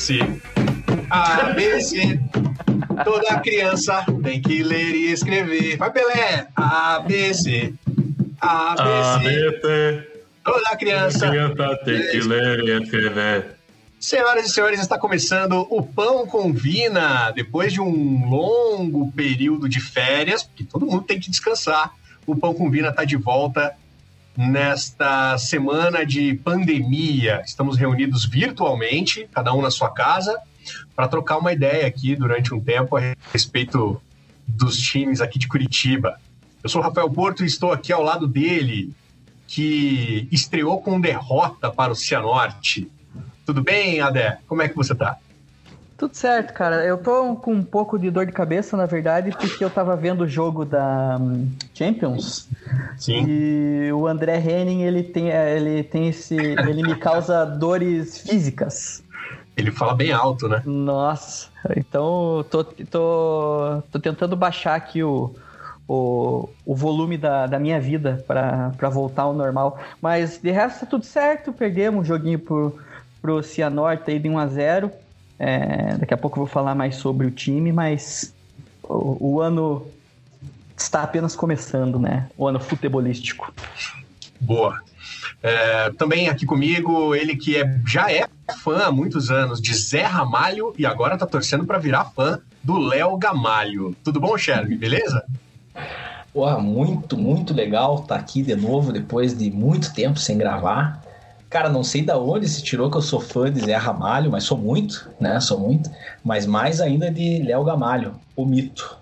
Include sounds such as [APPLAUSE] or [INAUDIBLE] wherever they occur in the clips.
ABC. ABC. Toda criança tem que ler e escrever. Vai, Pelé. ABC. ABC. ABC. Toda criança. Criança tem que ler e escrever. Senhoras e senhores, está começando o Pão com Vina. Depois de um longo período de férias, porque todo mundo tem que descansar, o Pão com Vina está de volta nesta semana de pandemia. Estamos reunidos virtualmente, cada um na sua casa, para trocar uma ideia aqui durante um tempo a respeito dos times aqui de Curitiba. Eu sou o Rafael Porto e estou aqui ao lado dele, que estreou com derrota para o Cianorte. Tudo bem, Adé? Como é que você tá? Tudo certo, cara. Eu tô com um pouco de dor de cabeça, na verdade, porque eu tava vendo o jogo da hum, Champions. Sim. E o André Henning, ele tem, ele tem esse. Ele me causa dores físicas. Ele fala bem alto, né? Nossa. Então, tô, tô, tô tentando baixar aqui o, o, o volume da, da minha vida para voltar ao normal. Mas de resto, tá tudo certo. Perdemos um joguinho pro, pro Cianorte aí de 1 a 0 é, daqui a pouco eu vou falar mais sobre o time, mas o, o, ano está apenas começando, né? O ano futebolístico. Boa. É, também aqui comigo, ele que é, já é fã há muitos anos de Zé Ramalho e agora tá torcendo para virar fã do Léo Gamalho. Tudo bom, Sherby? Beleza? Porra, muito, muito legal estar tá aqui de novo depois de muito tempo sem gravar. Cara, não sei da onde se tirou que eu sou fã de Zé Ramalho, mas sou muito, né? Sou muito. Mas mais ainda de Léo Gamalho, o mito.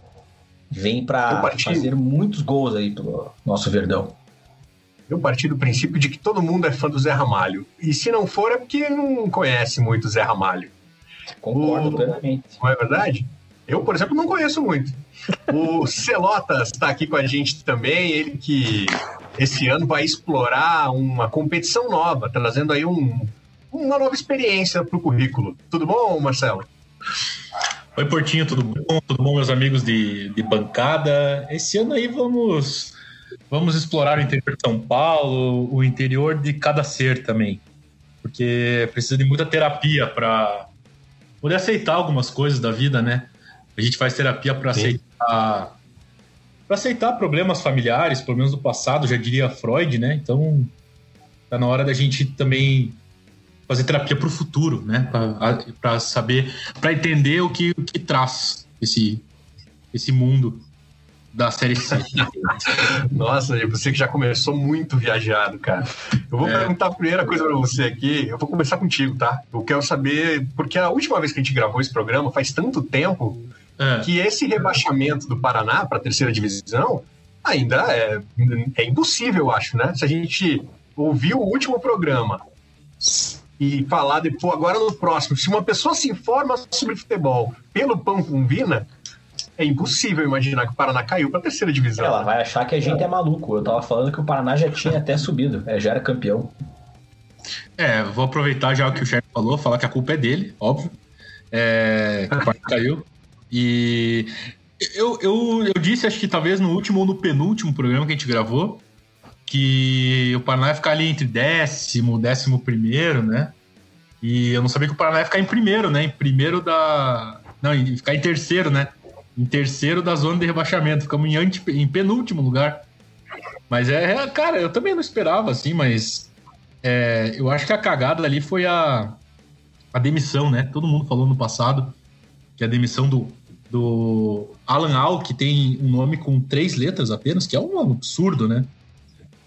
Vem para fazer muitos gols aí pelo nosso Verdão. Eu parti do princípio de que todo mundo é fã do Zé Ramalho. E se não for, é porque não conhece muito o Zé Ramalho. Concordo o... plenamente. Não é verdade? Eu, por exemplo, não conheço muito. O [LAUGHS] Celotas está aqui com a gente também, ele que esse ano vai explorar uma competição nova, trazendo aí um, uma nova experiência para o currículo. Tudo bom, Marcelo? Oi, Portinho, tudo bom? Tudo bom, meus amigos de, de bancada? Esse ano aí vamos, vamos explorar o interior de São Paulo, o interior de cada ser também. Porque precisa de muita terapia para poder aceitar algumas coisas da vida, né? A gente faz terapia para aceitar para aceitar problemas familiares, problemas do passado, já diria Freud, né? Então, tá na hora da gente também fazer terapia para o futuro, né? Para saber, para entender o que, o que traz esse, esse mundo da série C. [LAUGHS] Nossa, você que já começou muito viajado, cara. Eu vou é. perguntar a primeira coisa para você aqui. Eu vou começar contigo, tá? Eu quero saber, porque a última vez que a gente gravou esse programa faz tanto tempo é. que esse rebaixamento do Paraná para a terceira divisão ainda é, é impossível, eu acho, né? Se a gente ouvir o último programa e falar depois, agora no próximo, se uma pessoa se informa sobre futebol pelo Pão com Vina, é impossível imaginar que o Paraná caiu para a terceira divisão. Ela vai achar que a gente é maluco. Eu tava falando que o Paraná já tinha até subido, é, já era campeão. É, vou aproveitar já o que o chefe falou, falar que a culpa é dele, óbvio. É, que o Paraná [LAUGHS] caiu. E eu, eu, eu disse, acho que talvez no último ou no penúltimo programa que a gente gravou, que o Paraná ia ficar ali entre décimo, décimo primeiro, né? E eu não sabia que o Paraná ia ficar em primeiro, né? Em primeiro da. Não, ia ficar em terceiro, né? Em terceiro da zona de rebaixamento. Ficamos em, ante... em penúltimo lugar. Mas é, é, cara, eu também não esperava, assim, mas é, eu acho que a cagada ali foi a, a demissão, né? Todo mundo falou no passado que a demissão do do Alan Al, que tem um nome com três letras apenas, que é um absurdo, né?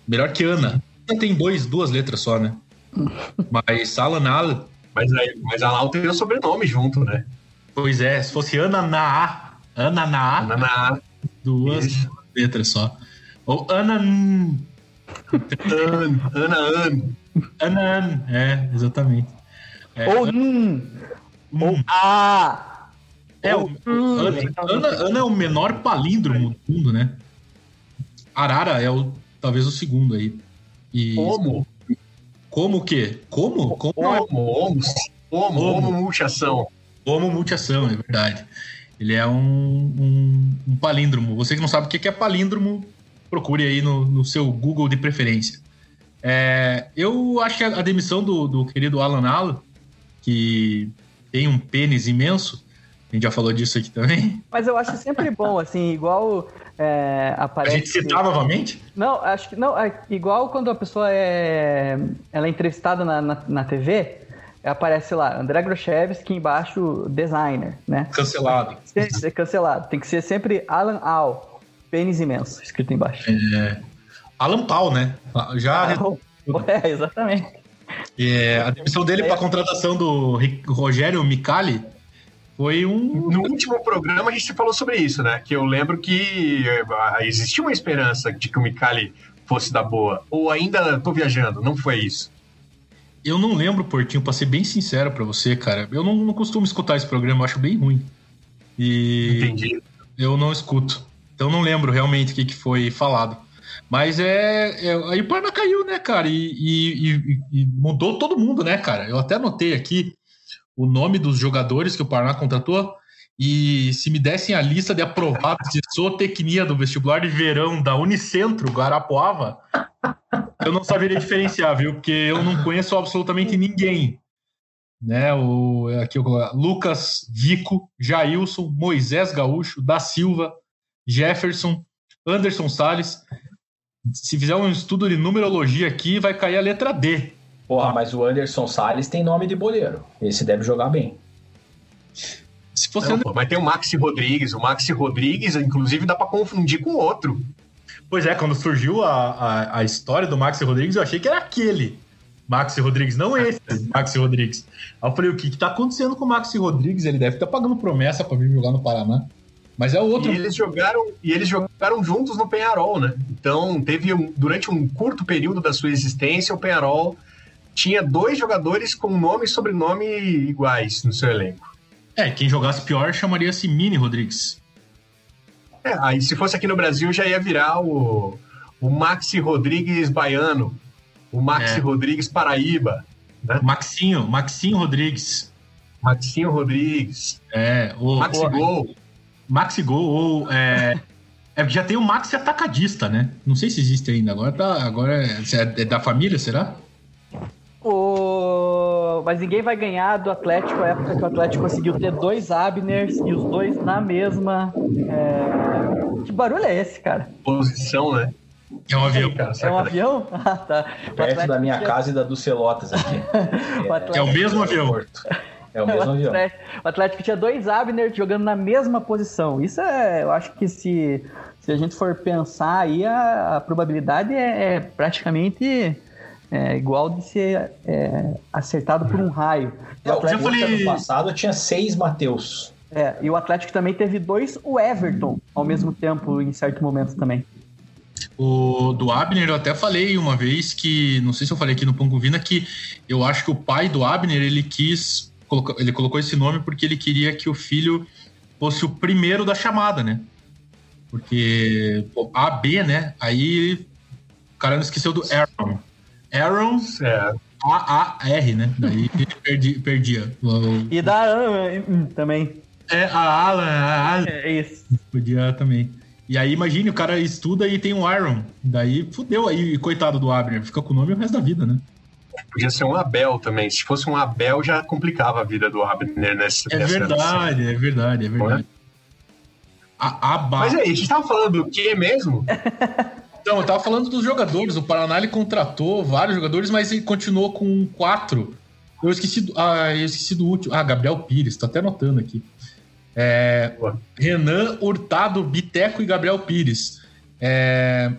Melhor que Ana. Ana tem dois, duas letras só, né? [LAUGHS] Mas Alan Al. Mas, aí, mas Alan Al tem o sobrenome junto, né? Pois é, se fosse Ana Na Ana Na Ana Na Duas Isso. letras só. Ou Ana. An, Ana An. Ana An, é, exatamente. É, Ou N. Ou A. É, o, Ana, Ana, Ana, é o menor palíndromo do mundo, né? Arara é o, talvez o segundo aí. E, Como? Como o quê? Como? Como? Homo, é? homo, homo, homo multiação. Homo multiação, é verdade. Ele é um, um, um, palíndromo. Você que não sabe o que é palíndromo, procure aí no, no seu Google de preferência. É, eu acho que a, demissão do, do querido Alan Allo que tem um pênis imenso. A gente já falou disso aqui também. Mas eu acho sempre bom, assim, igual é, aparece. A gente citar novamente? Não, acho que não. É igual quando a pessoa é, ela é entrevistada na, na, na TV, aparece lá André Grochevski embaixo designer, né? Cancelado. Tem que ser cancelado. Tem que ser sempre Alan Al, pênis imenso, escrito embaixo. É, Alan Paul, né? Já. é, exatamente. É, a demissão dele para a contratação do Rogério Micali foi um. No último programa a gente falou sobre isso, né? Que eu lembro que eh, existia uma esperança de que o Micali fosse da boa. Ou ainda tô viajando, não foi isso? Eu não lembro, Portinho, pra ser bem sincero para você, cara. Eu não, não, costumo escutar esse programa, eu acho bem ruim. E. Entendi. Eu não escuto. Então não lembro realmente o que, que foi falado. Mas é, é. Aí o Parna caiu, né, cara? E, e, e, mudou todo mundo, né, cara? Eu até anotei aqui o nome dos jogadores que o Paraná contratou. E se me dessem a lista de aprovados de zootecnia do vestibular de verão da Unicentro, Guarapuava, eu não saberia diferenciar, viu? Porque eu não conheço absolutamente ninguém. Né? O, aqui, o Lucas Vico, Jailson, Moisés Gaúcho, Da Silva, Jefferson, Anderson Salles. Se fizer um estudo de numerologia aqui, vai cair a letra D. Porra, mas o Anderson Salles tem nome de boleiro. Esse deve jogar bem. Se fosse não, pô, mas tem o Maxi Rodrigues. O Maxi Rodrigues, inclusive, dá para confundir com outro. Pois é, quando surgiu a, a, a, história do Maxi Rodrigues, eu achei que era aquele Maxi Rodrigues, não [LAUGHS] esse Maxi Rodrigues. Aí eu falei, o que, que tá acontecendo com o Maxi Rodrigues? Ele deve estar tá pagando promessa para vir jogar no Paraná. Mas é o outro. E eles jogaram, e eles jogaram juntos no Penharol, né? Então, teve um, durante um curto período da sua existência, o Penharol tinha dois jogadores com nome e sobrenome iguais no seu elenco. É, quem jogasse pior chamaria-se Mini Rodrigues. É, aí se fosse aqui no Brasil já ia virar o, o Maxi Rodrigues Baiano, o Maxi é. Rodrigues Paraíba. Né? Maxinho, Maxinho Rodrigues. Maxinho Rodrigues. É, o. Maxi o, Gol. Maxi Gol, ou. É, é, já tem o Maxi Atacadista, né? Não sei se existe ainda. Agora, tá, agora é, é da família, será? O... Mas ninguém vai ganhar do Atlético a época que o Atlético conseguiu ter dois Abners e os dois na mesma. É... Que barulho é esse, cara? Posição, né? É um avião. Cara, é um avião? [LAUGHS] Ah, tá. Perto da minha casa e da do Celotas aqui. [LAUGHS] é, é, o mesmo avião. É o mesmo [LAUGHS] o avião. O Atlético tinha dois Abner jogando na mesma posição. Isso é, eu acho que se, se a gente for pensar aí, a, a probabilidade é, é praticamente é, igual de ser é, acertado por um raio. É, o Atlético falei... ano passado tinha seis Mateus. É, e o Atlético também teve dois o Everton ao mesmo tempo em certo momento também. O do Abner, eu até falei uma vez que, não sei se eu falei aqui no Pão Vina, que eu acho que o pai do Abner, ele quis, ele colocou esse nome porque ele queria que o filho fosse o primeiro da chamada, né? Porque AB, né? Aí o cara não esqueceu do Aaron. Aaron é. A-A-R, né? Daí [LAUGHS] perdi, perdia. E da Alan hum, também. É, a Alan, a Alan. É isso. Podia também. E aí, imagine, o cara estuda e tem um Aaron. Daí fudeu aí, coitado do Abner. Fica com o nome o resto da vida, né? Podia ser um Abel também. Se fosse um Abel, já complicava a vida do Abner nessa É verdade, é verdade, é verdade. A, a Mas aí, a gente tava falando do que mesmo? [LAUGHS] Então, eu tava falando dos jogadores. O Paraná ele contratou vários jogadores, mas ele continuou com quatro. Eu esqueci do, ah, eu esqueci do último. Ah, Gabriel Pires, tô até anotando aqui. É, Renan Hurtado, Biteco e Gabriel Pires. É,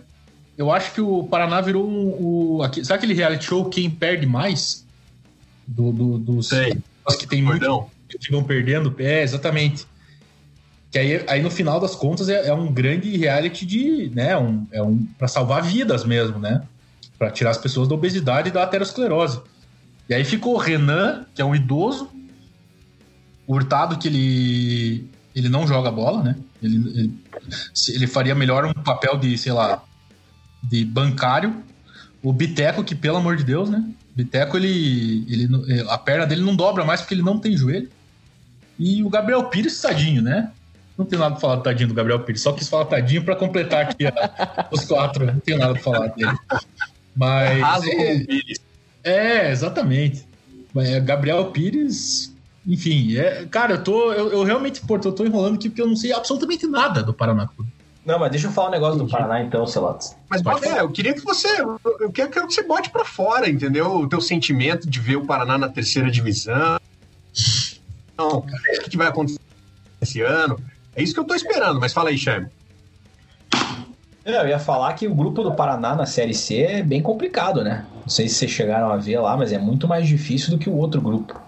eu acho que o Paraná virou um. Um, aqui, sabe aquele reality show Quem Perde Mais? Do, do, dos, Sei. que tem muito, que vão perdendo. É, exatamente. Que aí, aí no final das contas é, é um grande reality de, né, um, é um para salvar vidas mesmo, né? Para tirar as pessoas da obesidade e da aterosclerose. E aí ficou o Renan, que é um idoso, Hurtado que ele ele não joga bola, né? Ele, ele, ele faria melhor um papel de, sei lá, de bancário. O Biteco, que pelo amor de Deus, né? Biteco, ele, ele, a perna dele não dobra mais porque ele não tem joelho. E o Gabriel Pires, tadinho, né? Não tenho nada pra falar do tadinho do Gabriel Pires, só quis falar tadinho para completar aqui a, os quatro. Não tenho nada pra falar dele. Mas. É, é, exatamente. É, Gabriel Pires, enfim, é, cara, eu tô. Eu, eu realmente, pô, eu tô enrolando aqui porque eu não sei absolutamente nada do Paraná Clube. Não, mas deixa eu falar um negócio do Paraná então, Celotes. Mas, Balé, eu queria que você. Eu quero, que você bote pra fora, entendeu? O teu sentimento de ver o Paraná na terceira divisão. Não, o que vai acontecer esse ano? É isso que eu tô esperando, mas fala aí, Charme. Eu ia falar que o grupo do Paraná na Série C é bem complicado, né? Não sei se vocês chegaram a ver lá, mas é muito mais difícil do que o outro grupo.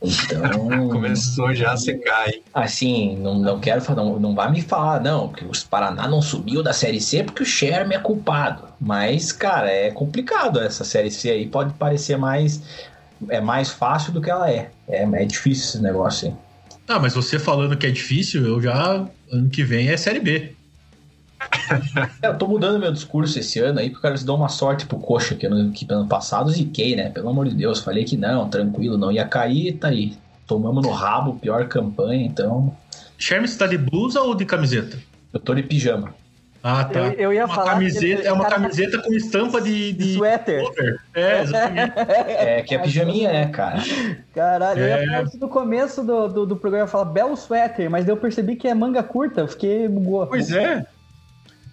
Então. [LAUGHS] Começou já a secar, hein? Assim, não, não quero não, não vai me falar, não, que os Paraná não subiu da Série C porque o Sherman é culpado. Mas, cara, é complicado essa Série C aí. Pode parecer mais. É mais fácil do que ela é. É, é difícil esse negócio aí. Ah, mas você falando que é difícil, eu já. Ano que vem é Série B. É, eu tô mudando meu discurso esse ano aí, porque eu quero dar uma sorte pro Coxa, que ano, que ano passado ziquei, né? Pelo amor de Deus, falei que não, tranquilo, não ia cair, tá aí. Tomamos no rabo, pior campanha, então. Sherman, você tá de blusa ou de camiseta? Eu tô de pijama. Ah, tá. Eu, eu ia uma falar. Camiseta, é uma camiseta com estampa de. de suéter. É, exatamente. É, que é pijaminha, né, cara? Caralho, É. eu ia falar isso no começo do, do, do programa, falar belo suéter, mas daí eu percebi que é manga curta, eu fiquei bugou. Pois é.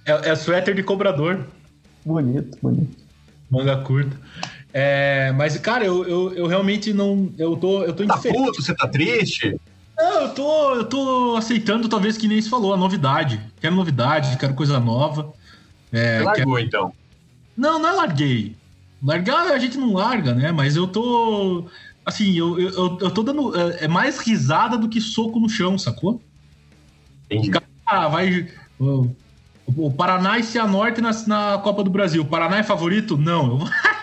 é. É suéter de cobrador. Bonito, bonito. Manga curta. É, mas, cara, eu, eu, eu realmente não. Eu tô, eu tô Tá indiferente. puto, você tá triste? Não, eu tô, eu tô aceitando, talvez, que nem se falou, a novidade. Quero novidade, quero coisa nova. É, Você quero- largou, então. Não, não é larguei. Largar a gente não larga, né? Mas eu tô. Assim, eu, eu, eu tô dando. É é mais risada do que soco no chão, sacou? Entendi. Ah, vai. O, o Paraná e Cianorte na, na Copa do Brasil. O Paraná é favorito? Não.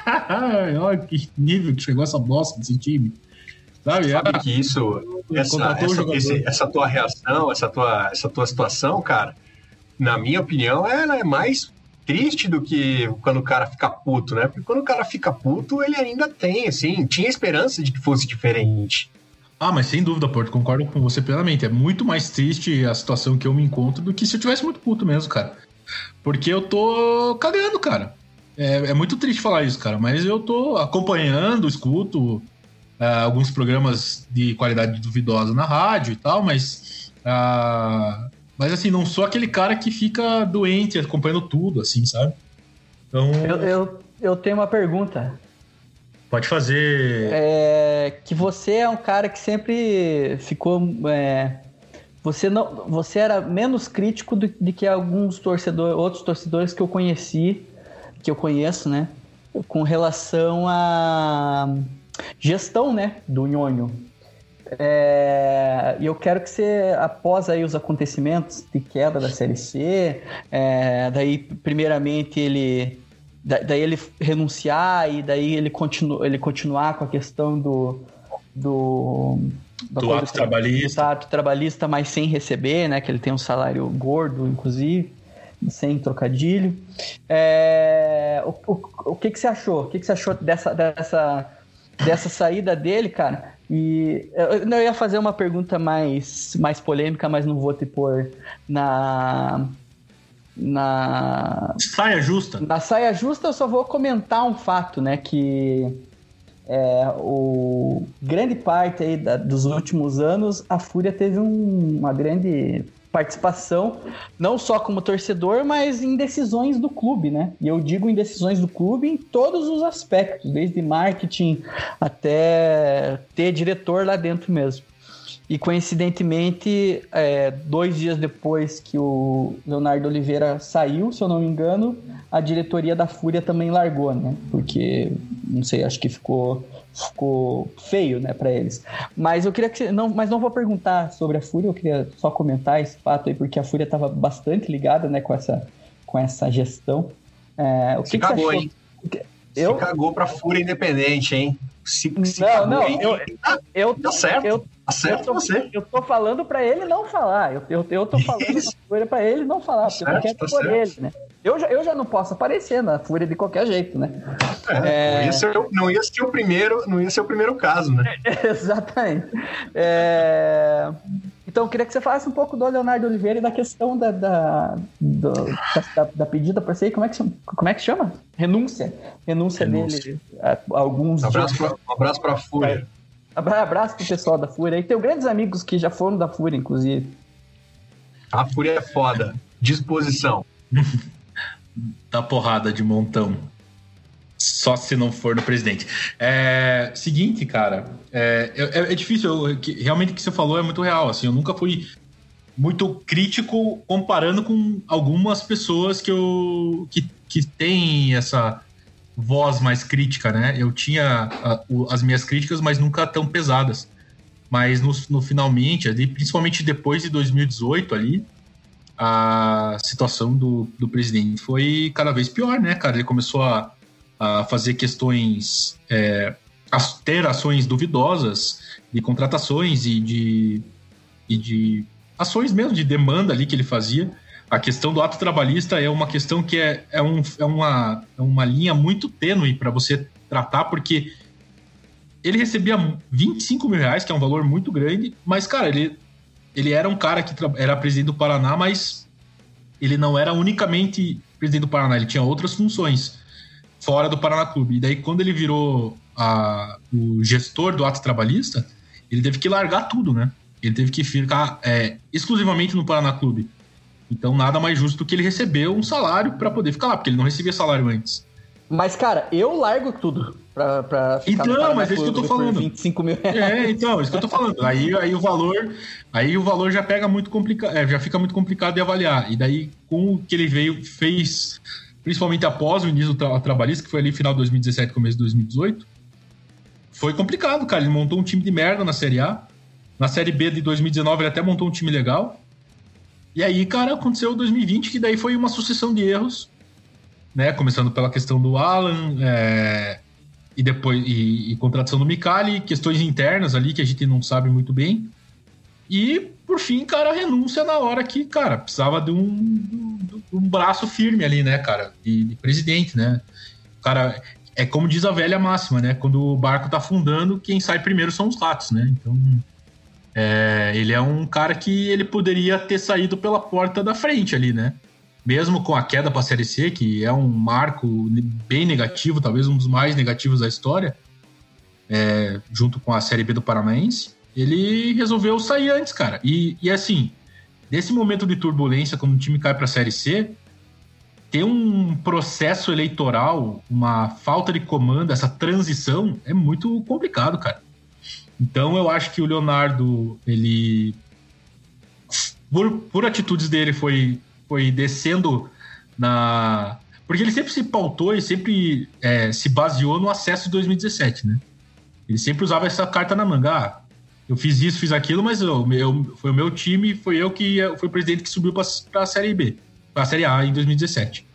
[LAUGHS] Olha que nível que chegou essa bosta desse time. Sabe? Sabe Ah, que isso, essa, essa, esse- essa tua reação, essa tua, essa tua situação, cara, na minha opinião, ela é mais triste do que quando o cara fica puto, né? Porque quando o cara fica puto, ele ainda tem, assim, tinha esperança de que fosse diferente. Ah, mas sem dúvida, Porto, concordo com você plenamente. É muito mais triste a situação que eu me encontro do que se eu tivesse muito puto mesmo, cara. Porque eu tô cagando, cara. É, é muito triste falar isso, cara, mas eu tô acompanhando, escuto ah, alguns programas de qualidade duvidosa na rádio e tal, mas. ah, mas assim, não sou aquele cara que fica doente acompanhando tudo, assim, sabe? Então, Eu, eu, eu tenho uma pergunta. pode fazer. É, que você é um cara que sempre ficou. é, você não, você era menos crítico do, de que alguns torcedores, outros torcedores que eu conheci, que eu conheço, né, com relação à gestão, né, do Nhonho. É, E eu quero que você, após aí os acontecimentos de queda da Série C, é, daí primeiramente ele da- daí ele renunciar e daí ele, continu, ele continuar com a questão do do, Do ato trabalhista. do ato trabalhista, mas sem receber, né? Que ele tem um salário gordo, inclusive, sem trocadilho. É, o, o, o que, que você achou? O que, que você achou dessa, dessa, dessa saída dele, cara? E eu, eu ia fazer uma pergunta mais, mais polêmica, mas não vou te pôr na. Na, Saia justa. na saia justa, eu só vou comentar um fato, né? Que é, o grande parte aí da- dos últimos anos, a Fúria teve um- uma grande participação, não só como torcedor, mas em decisões do clube, né? E eu digo em decisões do clube em todos os aspectos, desde marketing até ter diretor lá dentro mesmo. E coincidentemente, é, dois dias depois que o Leonardo Oliveira saiu, se eu não me engano, a diretoria da Fúria também largou, né? Porque, não sei, acho que ficou, ficou feio, né, para eles. Mas eu queria que você, não, mas não vou perguntar sobre a Fúria, eu queria só comentar esse fato aí, porque a Fúria estava bastante ligada, né, com essa, com essa gestão. É, o que, Se que você cagou, achou? hein? Eu, Se cagou pra Fúria Independente, hein? Se, se Não, não, hein? eu- Tá, eu, tá certo. eu, tá certo eu tô, você. eu tô falando pra ele não falar. Eu, eu, eu tô [LAUGHS] falando fúria pra ele não falar, porque eu não certo, quero tá por certo. ele, né? Eu já, eu já não posso aparecer na fúria de qualquer jeito, né? É, É. Não, ia ser, o- não ia ser o primeiro, não ia ser o primeiro caso, né? [LAUGHS] Exatamente. É, Então eu queria que você falasse um pouco do Leonardo Oliveira e da questão da, da, do, da, da pedida para ser, como é que chama? Como é que chama? Renúncia. Renúncia, Renúncia. dele. A, alguns um abraço dias. Pra, um abraço para a Fúria. Abraço pro pessoal da Fúria. E tenho grandes amigos que já foram da Fúria, inclusive. A Fúria é foda. Disposição. [LAUGHS] da porrada de montão. Só se não for no presidente. É, seguinte, cara, é, é, é difícil. Eu, que, realmente o que você falou é muito real. Assim, eu nunca fui muito crítico comparando com algumas pessoas que eu que, que têm essa voz mais crítica, né? Eu tinha a, o, as minhas críticas, mas nunca tão pesadas. Mas no, no finalmente, ali, principalmente depois de 2018 ali, a situação do, do presidente foi cada vez pior, né, cara? Ele começou a a fazer questões, é, a ter ações duvidosas de contratações e de, e de ações mesmo de demanda ali que ele fazia. A questão do ato trabalhista é uma questão que é, é, um, é, uma, é uma linha muito tênue para você tratar, porque ele recebia 25 mil reais, que é um valor muito grande, mas, cara, ele, ele era um cara que era presidente do Paraná, mas ele não era unicamente presidente do Paraná, ele tinha outras funções fora do Paraná Clube. E daí, quando ele virou a, o gestor do ato trabalhista, ele teve que largar tudo, né? Ele teve que ficar é, exclusivamente no Paraná Clube. Então, nada mais justo do que ele recebeu um salário para poder ficar lá, porque ele não recebia salário antes. Mas, cara, eu largo tudo pra, pra ficar Então, mas é isso que eu tô falando. 25 mil reais. É, então, é isso que eu tô falando. Aí, aí o valor. Aí o valor já pega muito complicado. É, já fica muito complicado de avaliar. E daí, com o que ele veio, fez principalmente após o início do tra trabalhista, que foi ali final de 2017, começo de 2018, foi complicado, cara. Ele montou um time de merda na Série A. Na Série B de 2019 ele até montou um time legal. E aí, cara, aconteceu 2020, que daí foi uma sucessão de erros, né? Começando pela questão do Alan, é... e depois e, e contratação do Micali, questões internas ali que a gente não sabe muito bem. E, por fim, cara, renúncia na hora que, cara, precisava de um, de um braço firme ali, né, cara, de, de presidente, né? Cara, é como diz a velha máxima, né? Quando o barco tá afundando, quem sai primeiro são os ratos, né? Então, é, ele é um cara que ele poderia ter saído pela porta da frente ali, né? Mesmo com a queda para a Série C, que é um marco bem negativo, talvez um dos mais negativos da história, é, junto com a Série B do Paranaense ele resolveu sair antes, cara. E, e assim, nesse momento de turbulência, quando o time cai para a Série C, ter um processo eleitoral, uma falta de comando, essa transição é muito complicado, cara. Então eu acho que o Leonardo, ele. Por, por atitudes dele, foi, foi descendo na. Porque ele sempre se pautou e sempre é, se baseou no acesso de 2017, né? Ele sempre usava essa carta na manga. Ah, eu fiz isso, fiz aquilo, mas eu, eu, foi o meu time, foi eu que foi o presidente que subiu para a Série B, para a Série A em 2017.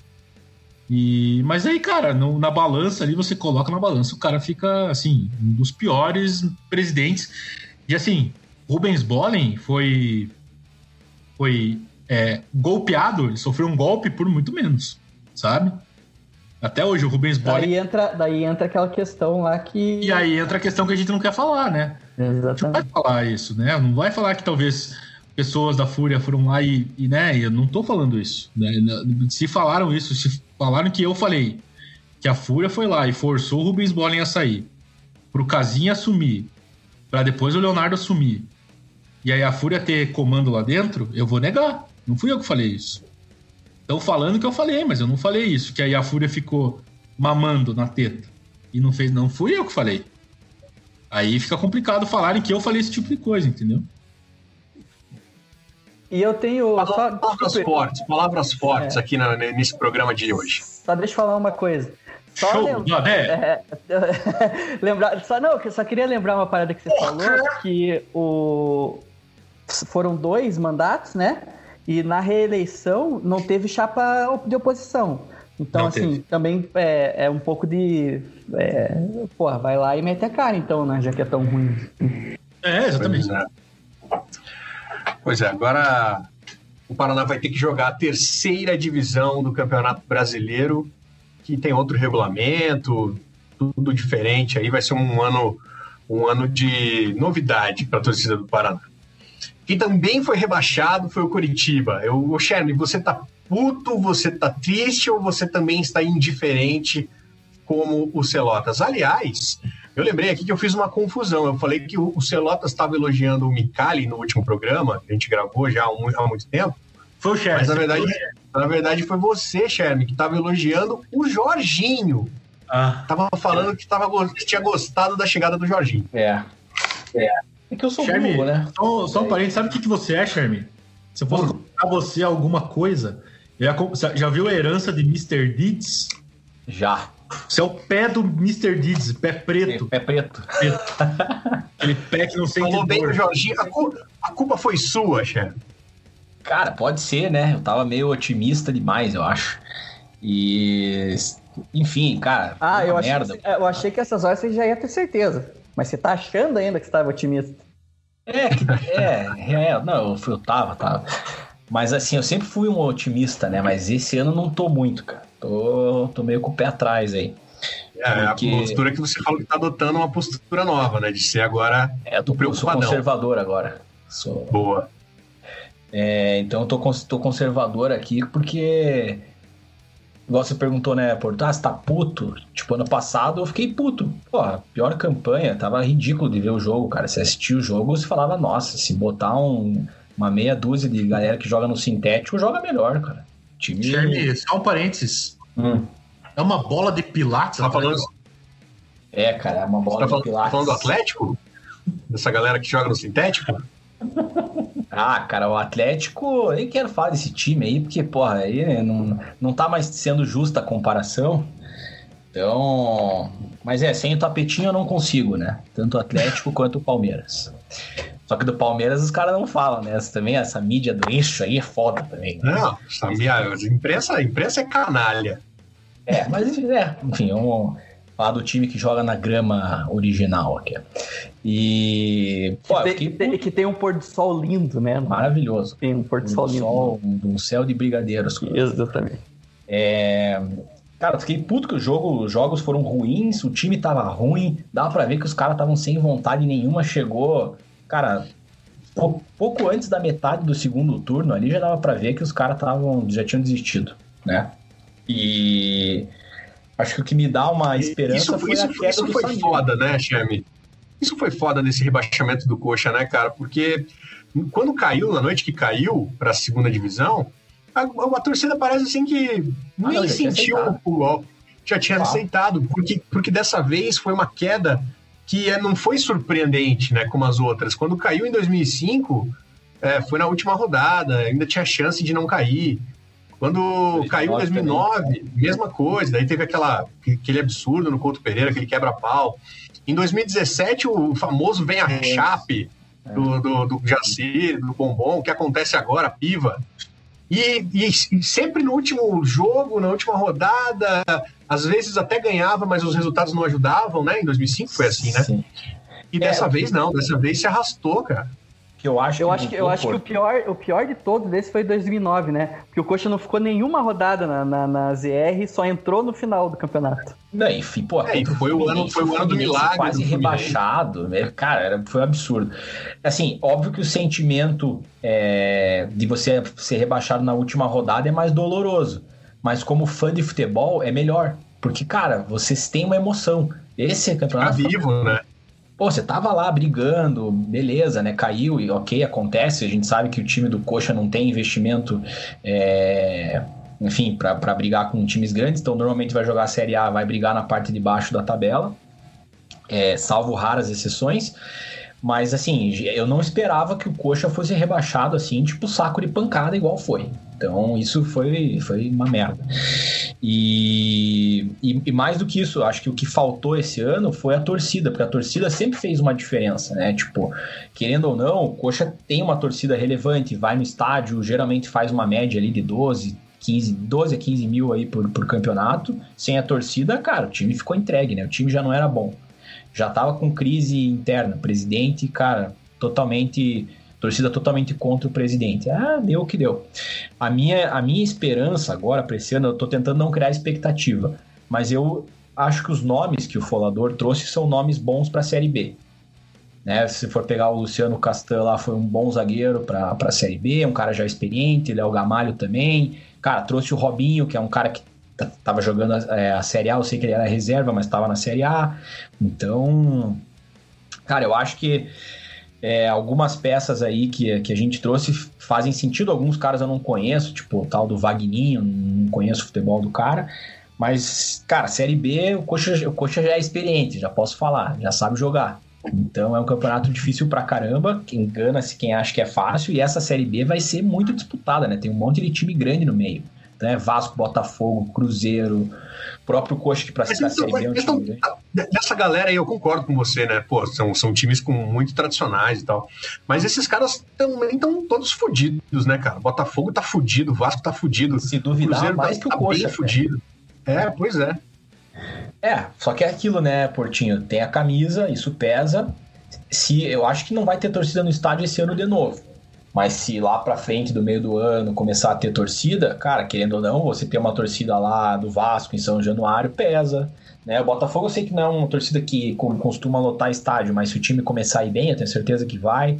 E, mas aí, cara, no, na balança ali, você coloca na balança, o cara fica, assim, um dos piores presidentes. E assim, Rubens Bollen foi, foi é, golpeado, ele sofreu um golpe por muito menos, sabe? Até hoje, o Rubens Bollen. Daí entra, daí entra aquela questão lá que. E aí entra a questão que a gente não quer falar, né? Exatamente. A gente não vai falar isso, né? Não vai falar que talvez pessoas da Fúria foram lá e, e né? Eu não tô falando isso. Né? Se falaram isso, se falaram que eu falei que a Fúria foi lá e forçou o Rubens Bollen a sair, pro Casinha assumir, para depois o Leonardo assumir, e aí a Fúria ter comando lá dentro, eu vou negar. Não fui eu que falei isso. Estão falando que eu falei, mas eu não falei isso. Que aí a Fúria ficou mamando na teta. E não fez, não fui eu que falei. Aí fica complicado falarem que eu falei esse tipo de coisa, entendeu? E eu tenho. Palavras só... fortes, palavras fortes é. aqui na, nesse programa de hoje. Só deixa eu falar uma coisa. Só Show, [LAUGHS] lembra... é, lembrar, só não, só queria lembrar uma parada que você falou que o foram dois mandatos, né? E na reeleição não teve chapa de oposição. Então, não assim, teve. também é, é, um pouco de. É, porra, vai lá e mete a cara, então, né? Já que é tão ruim. É, exatamente. Pois é. Pois é, agora o Paraná vai ter que jogar a terceira divisão do Campeonato Brasileiro, que tem outro regulamento, tudo diferente. Aí vai ser um ano, um ano de novidade para a torcida do Paraná. Quem também foi rebaixado foi o Coritiba. Eu, o Sherman, você tá puto, você tá triste ou você também está indiferente como o Celotas? Aliás, eu lembrei aqui que eu fiz uma confusão. Eu falei que o, Celotas estava elogiando o Mikali no último programa, que a gente gravou já há, há muito tempo. Foi o Sherman. Mas na verdade, na verdade foi você, Sherman, que estava elogiando o Jorginho. Ah. Tava falando que, tava, que tinha gostado da chegada do Jorginho. É. É. É que eu sou Shermy, burro, né? Só, só um parente, sabe o que, que você é, Shermy? Se eu fosse hum. colocar você alguma coisa, já, já viu a herança de Mr. Deeds? Já. Você é o pé do Mr. Deeds, pé preto. Pé preto. [LAUGHS] Aquele pé que não sente Falou bem Jorginho. A culpa, a culpa foi sua, chefe. Cara, pode ser, né? Eu tava meio otimista demais, eu acho. E. Enfim, cara. Ah, eu, merda. Achei, eu achei que essas horas você já ia ter certeza. Mas você tá achando ainda que estava otimista? É, é, é, não, eu, eu tava, tava. Mas assim, eu sempre fui um otimista, né? Mas esse ano não tô muito, cara. Tô, tô meio com o pé atrás aí. É, porque... a postura que você falou que tá adotando uma postura nova, né? De ser agora. É, eu tô, eu sou conservador agora. Sou... Boa. É, então eu tô, tô conservador aqui porque Igual você perguntou, né, Porto, ah, você tá puto? Tipo, ano passado eu fiquei puto. Pô, pior campanha, tava ridículo de ver o jogo, cara. Você assistia o jogo, você falava, nossa, se botar um, uma meia dúzia de galera que joga no sintético, joga melhor, cara. Time... Jeremy, só um parênteses. Hum. É uma bola de pilates, tá falando? É, cara, é uma bola tá falando, de pilates. Tá falando do Atlético? Dessa galera que joga no sintético? [LAUGHS] Ah, cara, o Atlético, eu nem quero falar desse time aí, porque, porra, aí não, não tá mais sendo justa a comparação. Então. Mas é, sem o tapetinho eu não consigo, né? Tanto o Atlético [LAUGHS] quanto o Palmeiras. Só que do Palmeiras os caras não falam, né? Essa, também essa mídia do eixo aí é foda também. Né? Não, essa a imprensa, a imprensa é canalha. É, mas é, enfim, é um Falar do time que joga na grama original aqui. E. Pô, que, tem, que tem um pôr do sol lindo, né? Maravilhoso. Tem um pôr do sol lindo. Sol, um, um céu de brigadeiros. Exatamente. É. Cara, fiquei puto que o jogo, os jogos foram ruins, o time tava ruim, dava pra ver que os caras estavam sem vontade nenhuma, chegou, cara, pouco antes da metade do segundo turno ali já dava pra ver que os caras estavam, já tinham desistido, né? E Acho que o que me dá uma esperança isso, foi isso, a queda isso foi foda, né, Chame? Isso foi foda nesse rebaixamento do Coxa, né, cara? Porque quando caiu, na noite que caiu para a segunda divisão, a, a, torcida parece assim que ah, nem sentiu o golpe. Já tinha ah. aceitado, porque, porque dessa vez foi uma queda que é, não foi surpreendente, né, como as outras. Quando caiu em 2005, é, foi na última rodada, ainda tinha chance de não cair. Quando caiu em 2009, também. mesma coisa. Daí teve aquela, aquele absurdo no Couto Pereira, aquele quebra-pau. Em 2017, o famoso vem a é. chape do, do, do Jacir, do Bombom, que acontece agora, piva. E, e, e, sempre no último jogo, na última rodada, às vezes até ganhava, mas os resultados não ajudavam, né? Em 2005 foi assim, né? Sim. E dessa é, vez não, dessa vez se arrastou, cara que eu acho eu que acho que eu acho que o pior o pior de todos desse foi 2009 né? Porque o Coxa não ficou nenhuma rodada na, na, na ZR só entrou no final do campeonato. Não enfim pô é, foi o ano foi o ano do milagre quase rebaixado né? cara era, foi um absurdo. Assim óbvio que o sentimento é, de você ser rebaixado na última rodada é mais doloroso mas como fã de futebol é melhor. Porque cara vocês têm uma emoção. Esse campeonato Fica vivo. né Pô, você tava lá brigando, beleza, né? Caiu e ok, acontece. A gente sabe que o time do Coxa não tem investimento, é... enfim, para brigar com times grandes. Então, normalmente vai jogar a Série A, vai brigar na parte de baixo da tabela, é, salvo raras exceções. Mas, assim, eu não esperava que o Coxa fosse rebaixado assim, tipo saco de pancada, igual foi. Então, isso foi, foi uma merda. E, e, e, mais do que isso, acho que o que faltou esse ano foi a torcida, porque a torcida sempre fez uma diferença, né? Tipo, querendo ou não, o Coxa tem uma torcida relevante, vai no estádio, geralmente faz uma média ali de 12, 15, 12 a 15 mil aí por, por campeonato. Sem a torcida, cara, o time ficou entregue, né? O time já não era bom. Já tava com crise interna, presidente, cara, totalmente torcida totalmente contra o presidente. Ah, deu o que deu. A minha, a minha esperança agora para esse ano, eu estou tentando não criar expectativa, mas eu acho que os nomes que o Folador trouxe são nomes bons para a Série B. Né? Se for pegar o Luciano Castan lá, foi um bom zagueiro para a Série B, um cara já experiente, Léo Gamalho também. Cara, trouxe o Robinho, que é um cara que tava jogando a, é, a Série A, eu sei que ele era reserva, mas estava na Série A. Então, cara, eu acho que é, algumas peças aí que, que a gente trouxe fazem sentido. Alguns caras eu não conheço, tipo o tal do Vagninho, não conheço o futebol do cara. Mas, cara, Série B, o Coxa, o Coxa já é experiente, já posso falar, já sabe jogar. Então é um campeonato difícil pra caramba, engana-se quem acha que é fácil, e essa Série B vai ser muito disputada, né? Tem um monte de time grande no meio. Né? Vasco, Botafogo, Cruzeiro, próprio Coxa que da então, Série B é um time grande. Dessa galera aí eu concordo com você, né? Pô, são, são times com muito tradicionais e tal. Mas esses caras também estão todos fodidos, né, cara? Botafogo tá fudido, Vasco tá fudido. Se duvidar, Cruzeiro mais tá, que o tá Coxa. Bem fudido. É, pois é. É, só que é aquilo, né, Portinho? Tem a camisa, isso pesa. Se eu acho que não vai ter torcida no estádio esse ano de novo. Mas se lá pra frente do meio do ano começar a ter torcida, cara, querendo ou não, você ter uma torcida lá do Vasco em São Januário pesa. Né? O Botafogo eu sei que não é uma torcida que costuma lotar estádio, mas se o time começar a ir bem, eu tenho certeza que vai.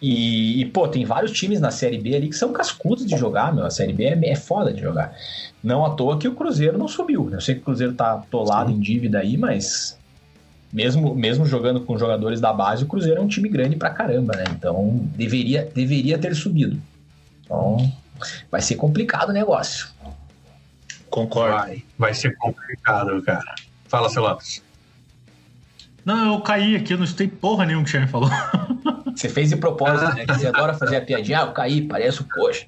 E, e, pô, tem vários times na Série B ali que são cascudos de jogar, meu. A Série B é, é foda de jogar. Não à toa que o Cruzeiro não subiu. Eu sei que o Cruzeiro tá atolado Sim. em dívida aí, mas mesmo, mesmo jogando com jogadores da base, o Cruzeiro é um time grande pra caramba, né? Então deveria, deveria ter subido. Então vai ser complicado o negócio. Concordo. Vai, vai ser complicado, cara. Fala, seu Lopes. Não, eu caí aqui, eu não escutei porra nenhuma que o Xavier falou. Você fez de propósito, né? Que [LAUGHS] você adora fazer a piadinha. Ah, eu caí, parece o coxa.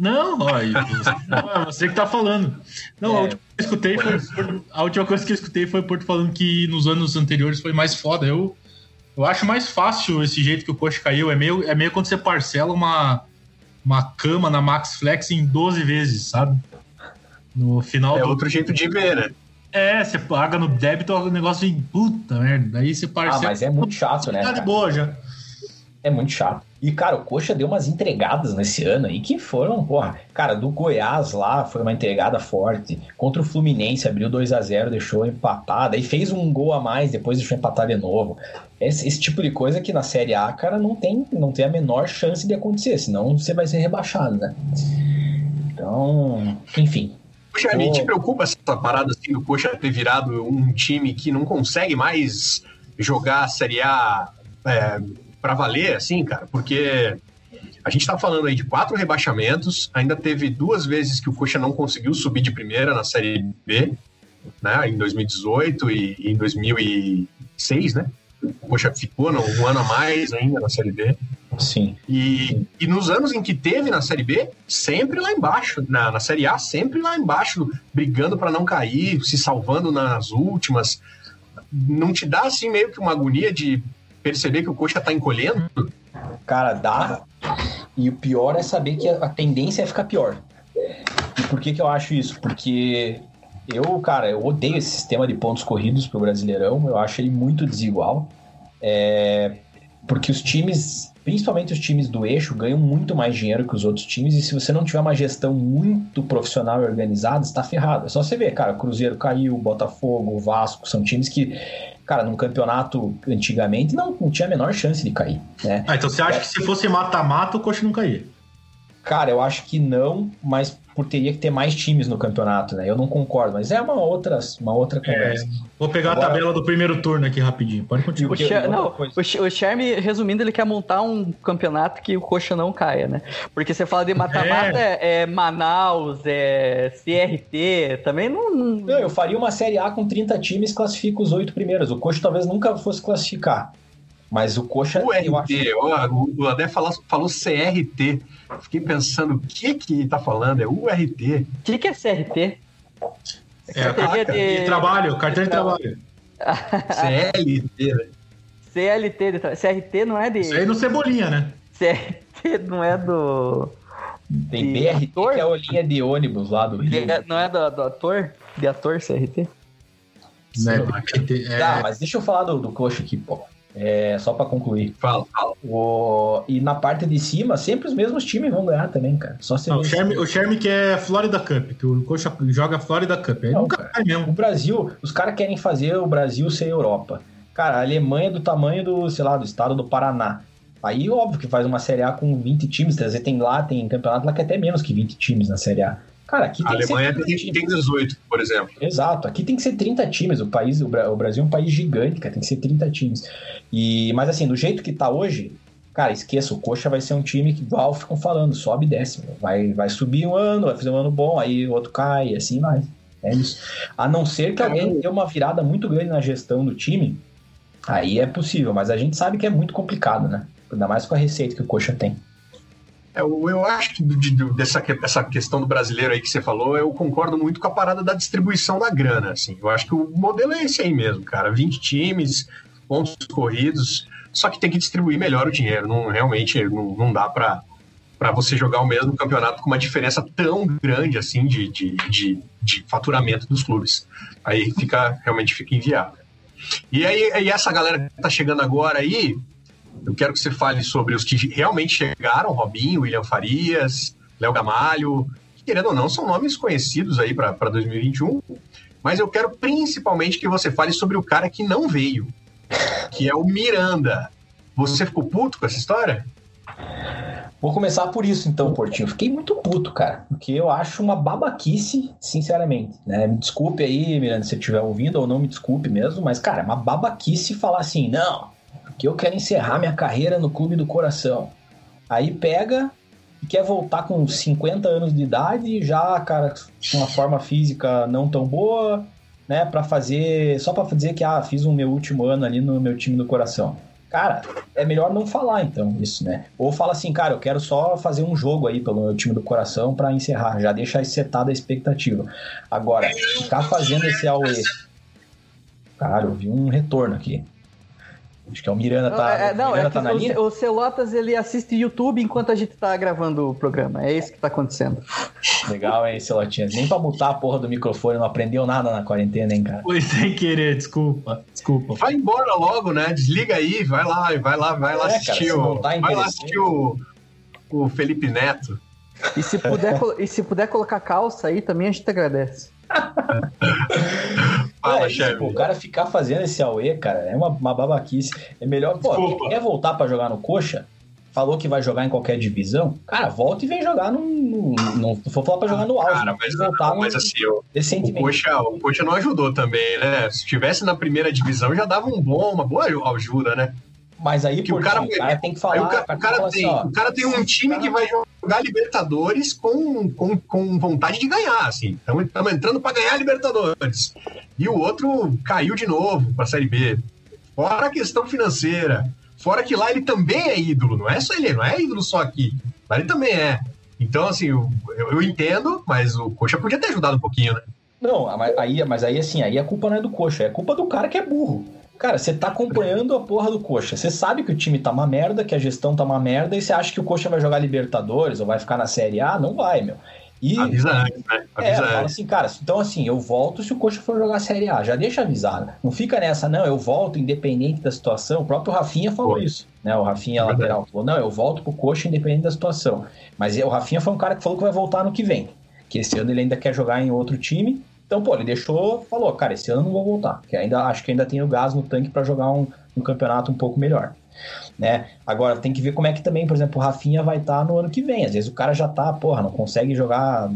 Não, ó, é [LAUGHS] você que tá falando. Não, é, a última que escutei foi. A última coisa que eu escutei foi o Porto falando que nos anos anteriores foi mais foda. Eu, eu acho mais fácil esse jeito que o Coxa caiu. É meio, é meio quando você parcela uma, uma cama na Max Flex em 12 vezes, sabe? No final. É do... outro jeito de ver, né? É, você paga no débito, o negócio vem puta merda. Daí você parcela. Ah, mas é muito chato, né? Tá de boa já. É muito chato. E, cara, o Coxa deu umas entregadas nesse ano aí que foram, porra. Cara, do Goiás lá foi uma entregada forte. Contra o Fluminense abriu 2 a 0 deixou empatada e fez um gol a mais, depois deixou empatar de novo. Esse, esse, tipo de coisa que na Série A, cara, não tem, não tem a menor chance de acontecer, senão você vai ser rebaixado, né? Então, enfim. Poxa, Pô... te preocupa essa parada assim do Coxa ter virado um time que não consegue mais jogar a Série A. É para valer, assim, cara, porque a gente tá falando aí de quatro rebaixamentos, ainda teve duas vezes que o Coxa não conseguiu subir de primeira na Série B, né, em 2018 e, e em 2006, né? O Coxa ficou no, um ano a mais ainda na Série B. Sim. E, e nos anos em que teve na Série B, sempre lá embaixo. Na, na Série A, sempre lá embaixo, brigando para não cair, se salvando nas últimas. Não te dá, assim, meio que uma agonia de perceber que o coxa tá encolhendo? Cara, dá. E o pior é saber que a tendência é ficar pior. E por que que eu acho isso? Porque eu, cara, eu odeio esse sistema de pontos corridos pro Brasileirão. Eu acho ele muito desigual. É... Porque os times, principalmente os times do eixo, ganham muito mais dinheiro que os outros times. E se você não tiver uma gestão muito profissional e organizada, está ferrado. É só você ver, cara, Cruzeiro caiu, Botafogo, Vasco, são times que cara, num campeonato antigamente não, não tinha a menor chance de cair. Né? Ah, então você acha é, que se fosse mata-mata o Coxa não caía? Cara, eu acho que não, mas por teria que ter mais times no campeonato, né? Eu não concordo, mas é uma outra, uma outra é, conversa. É, vou pegar Agora, a tabela do primeiro turno aqui rapidinho. Pode continuar. O, Cher, não, o, o Charme, resumindo, ele quer montar um campeonato que o Coxa não caia, né? Porque você fala de mata-mata, é. é. é, Manaus, é CRT, também não, não... não... eu faria uma Série A com 30 times, classifica os oito primeiros. O Coxa talvez nunca fosse classificar. Mas o Coxa. O RT, acho... o André falou, falou CRT. Fiquei pensando, o que que tá falando? É URT. O que, que é CRT? É, a de... de trabalho, carteira de trabalho. [LAUGHS] CLT, né? CLT, de tra... CRT não é de. Isso aí no Cebolinha, né? CRT não é do. Tem de BRT, ator? que é a linha de ônibus lá do Rio. Não é do, do ator? De ator CRT? Não, é, é... Tá, mas deixa eu falar do, do coxa aqui, pô. É, só para concluir. Fala, fala. O, e na parte de cima, sempre os mesmos times vão ganhar também, cara. Só Não, o, Sherm, o Sherm que é Florida Cup, que o Coxa joga Florida Cup. Aí Não, nunca cara, mesmo. O Brasil, os caras querem fazer o Brasil ser Europa. Cara, a Alemanha é do tamanho do, sei lá, do estado do Paraná. Aí, óbvio que faz uma Série A com 20 times, tem lá, tem campeonato lá que é até menos que 20 times na Série A. Cara, aqui tem a Alemanha tem, tem 18, por exemplo. Exato, aqui tem que ser 30 times. O país, o Brasil é um país gigante, cara, tem que ser 30 times. E, mas assim, do jeito que tá hoje, cara, esqueça, o Coxa vai ser um time que, igual ficam falando, sobe e desce. Vai, vai subir um ano, vai fazer um ano bom, aí o outro cai, e assim vai. É isso. A não ser que alguém dê uma virada muito grande na gestão do time, aí é possível, mas a gente sabe que é muito complicado, né? Ainda mais com a receita que o Coxa tem. É, eu, eu acho que de, de, dessa essa questão do brasileiro aí que você falou, eu concordo muito com a parada da distribuição da grana. Assim. Eu acho que o modelo é esse aí mesmo, cara. 20 times, pontos corridos, só que tem que distribuir melhor o dinheiro. Não, realmente não, não dá para para você jogar o mesmo campeonato com uma diferença tão grande assim de, de, de, de, faturamento dos clubes. Aí fica realmente fica inviável. E aí, aí essa galera que tá chegando agora aí, eu quero que você fale sobre os que realmente chegaram, Robinho, William Farias, Léo Gamalho, que, querendo ou não, são nomes conhecidos aí para 2021. Mas eu quero principalmente que você fale sobre o cara que não veio, que é o Miranda. Você ficou puto com essa história? Vou começar por isso então, Portinho. Fiquei muito puto, cara, porque eu acho uma babaquice, sinceramente. Né? Me desculpe aí, Miranda, se você estiver ouvindo, ou não me desculpe mesmo, mas, cara, é uma babaquice falar assim, não, que eu quero encerrar minha carreira no clube do coração. Aí pega e quer voltar com 50 anos de idade, já, cara, com uma forma física não tão boa, né, para fazer, só para dizer que ah, fiz o meu último ano ali no meu time do coração. Cara, é melhor não falar então isso, né? Ou fala assim, cara, eu quero só fazer um jogo aí pelo meu time do coração para encerrar, já deixar setada a expectativa. Agora, ficar fazendo esse AOE. Cara, eu vi um retorno aqui. Acho que é o Miranda tá. É, não, Miranda é tá na o, linha. o Celotas ele assiste YouTube enquanto a gente tá gravando o programa. É isso que tá acontecendo. Legal, hein, Celotinhas? Nem pra mutar a porra do microfone, não aprendeu nada na quarentena, hein, cara? Foi sem querer, desculpa. Desculpa. Vai embora logo, né? Desliga aí, vai lá, vai lá, vai lá é, assistir cara, o. Tá vai lá assistir o, o Felipe Neto. E se, puder, e se puder colocar calça aí, também a gente agradece. [LAUGHS] Fala, é, tipo, o cara ficar fazendo esse AUE, cara, é uma, uma babaquice. É melhor, pô, quer voltar para jogar no coxa? Falou que vai jogar em qualquer divisão? Cara, volta e vem jogar no. no, no não vou falar pra jogar no auge. Cara, mas, voltar mas assim, o, o, coxa, o Coxa não ajudou também, né? Se estivesse na primeira divisão, já dava um bom, uma boa ajuda, né? Mas aí, que o cara, o cara tem que falar. O cara, o cara tem, assim, o cara tem um time cara... que vai jogar Libertadores com, com, com vontade de ganhar, assim. Estamos entrando para ganhar Libertadores. E o outro caiu de novo para a Série B. Fora a questão financeira. Fora que lá ele também é ídolo, não é só ele, não é ídolo só aqui. Lá ele também é. Então, assim, eu, eu entendo, mas o Coxa podia ter ajudado um pouquinho, né? Não, aí, mas aí assim, aí a culpa não é do Coxa, é culpa do cara que é burro. Cara, você tá acompanhando a porra do Coxa. Você sabe que o time tá uma merda, que a gestão tá uma merda, e você acha que o Coxa vai jogar Libertadores ou vai ficar na Série A? Não vai, meu. E, Avisa antes, né? Avisa é, fala assim, cara, então assim, eu volto se o Coxa for jogar a Série A. Já deixa avisado. Não fica nessa, não, eu volto independente da situação. O próprio Rafinha falou Pô. isso, né? O Rafinha é lateral falou, não, eu volto pro Coxa independente da situação. Mas o Rafinha foi um cara que falou que vai voltar no que vem. Que esse ano ele ainda quer jogar em outro time então, pô, ele deixou, falou, cara, esse ano não vou voltar, porque ainda acho que ainda tenho gás no tanque para jogar um, um, campeonato um pouco melhor. Né? Agora tem que ver como é que também, por exemplo, o Rafinha vai estar tá no ano que vem. Às vezes o cara já tá, porra, não consegue jogar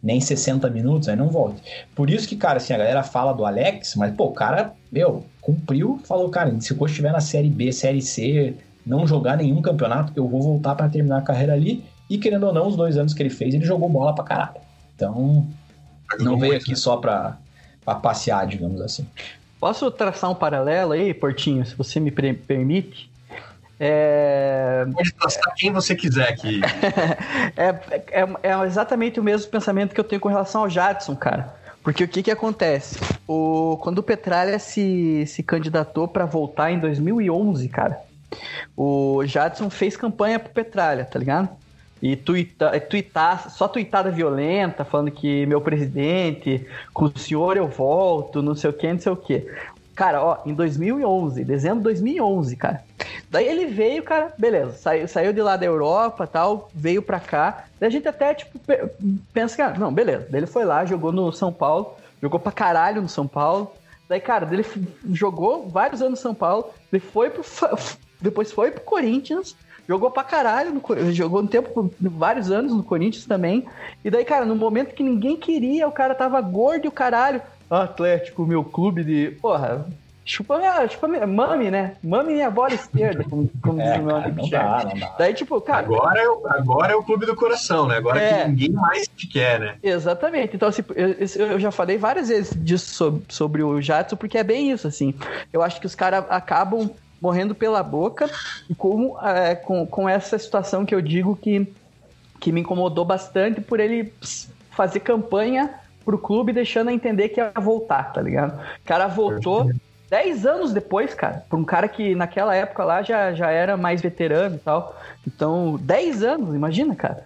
nem 60 minutos, aí não volta. Por isso que, cara, assim, a galera fala do Alex, mas, pô, o cara, meu, cumpriu, falou, cara, se coach estiver na Série B, Série C, não jogar nenhum campeonato, eu vou voltar para terminar a carreira ali. E querendo ou não, os dois anos que ele fez, ele jogou bola pra caralho. Então, não veio aqui né? só para passear, digamos assim. Posso traçar um paralelo aí, Portinho, se você me permite? É... Pode traçar quem você quiser aqui. [LAUGHS] é, é, é, exatamente o mesmo pensamento que eu tenho com relação ao Jadson, cara. Porque o que que acontece? O, quando o Petralha se, se candidatou para voltar em 2011, cara, o Jadson fez campanha pro Petralha, tá ligado? E tuita, tuitar, só tuitada violenta, falando que meu presidente, com o senhor eu volto, não sei o que, não sei o que. Cara, ó, em 2011, dezembro de 2011, cara. Daí ele veio, cara, beleza, saiu, saiu de lá da Europa tal, veio pra cá. Daí a gente até, tipo, pensa que, ah, não, beleza. Daí ele foi lá, jogou no São Paulo, jogou pra caralho no São Paulo. Daí, cara, ele jogou vários anos no São Paulo, ele foi pro, depois foi pro Corinthians, jogou pra caralho, no, jogou um tempo, vários anos no Corinthians também. E daí, cara, no momento que ninguém queria, o cara tava gordo e o caralho. Atlético, meu clube de. Porra, Chupa minha, chupa minha, mame, né? Mame minha bola esquerda, como, como é, diz o meu amigo não Daí, tipo, cara. Agora é, o, agora é o clube do coração, né? Agora é, que ninguém mais te quer, né? Exatamente. Então, assim, eu, eu já falei várias vezes disso sobre, sobre o Jadson, porque é bem isso, assim. Eu acho que os caras acabam morrendo pela boca e com, é, com, com essa situação que eu digo que, que me incomodou bastante por ele fazer campanha pro clube deixando a entender que ia voltar, tá ligado? O cara voltou. 10 anos depois, cara, pra um cara que naquela época lá já, já era mais veterano e tal. Então, 10 anos, imagina, cara.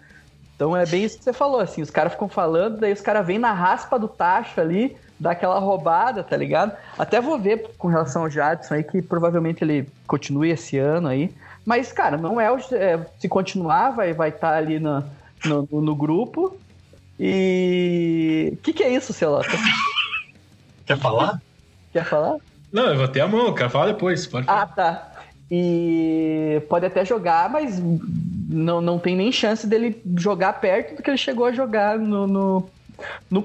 Então é bem isso que você falou, assim, os caras ficam falando, daí os caras vêm na raspa do tacho ali, dá aquela roubada, tá ligado? Até vou ver com relação ao Jadson aí, que provavelmente ele continue esse ano aí. Mas, cara, não é, o, é se continuar, vai estar vai tá ali no, no, no, grupo. E. O que, que é isso, Celota? [LAUGHS] Quer falar? Quer falar? Não, eu vou ter a mão, eu quero falar depois. Pode falar. Ah, tá. E pode até jogar, mas não, não tem nem chance dele jogar perto do que ele chegou a jogar no, no, no,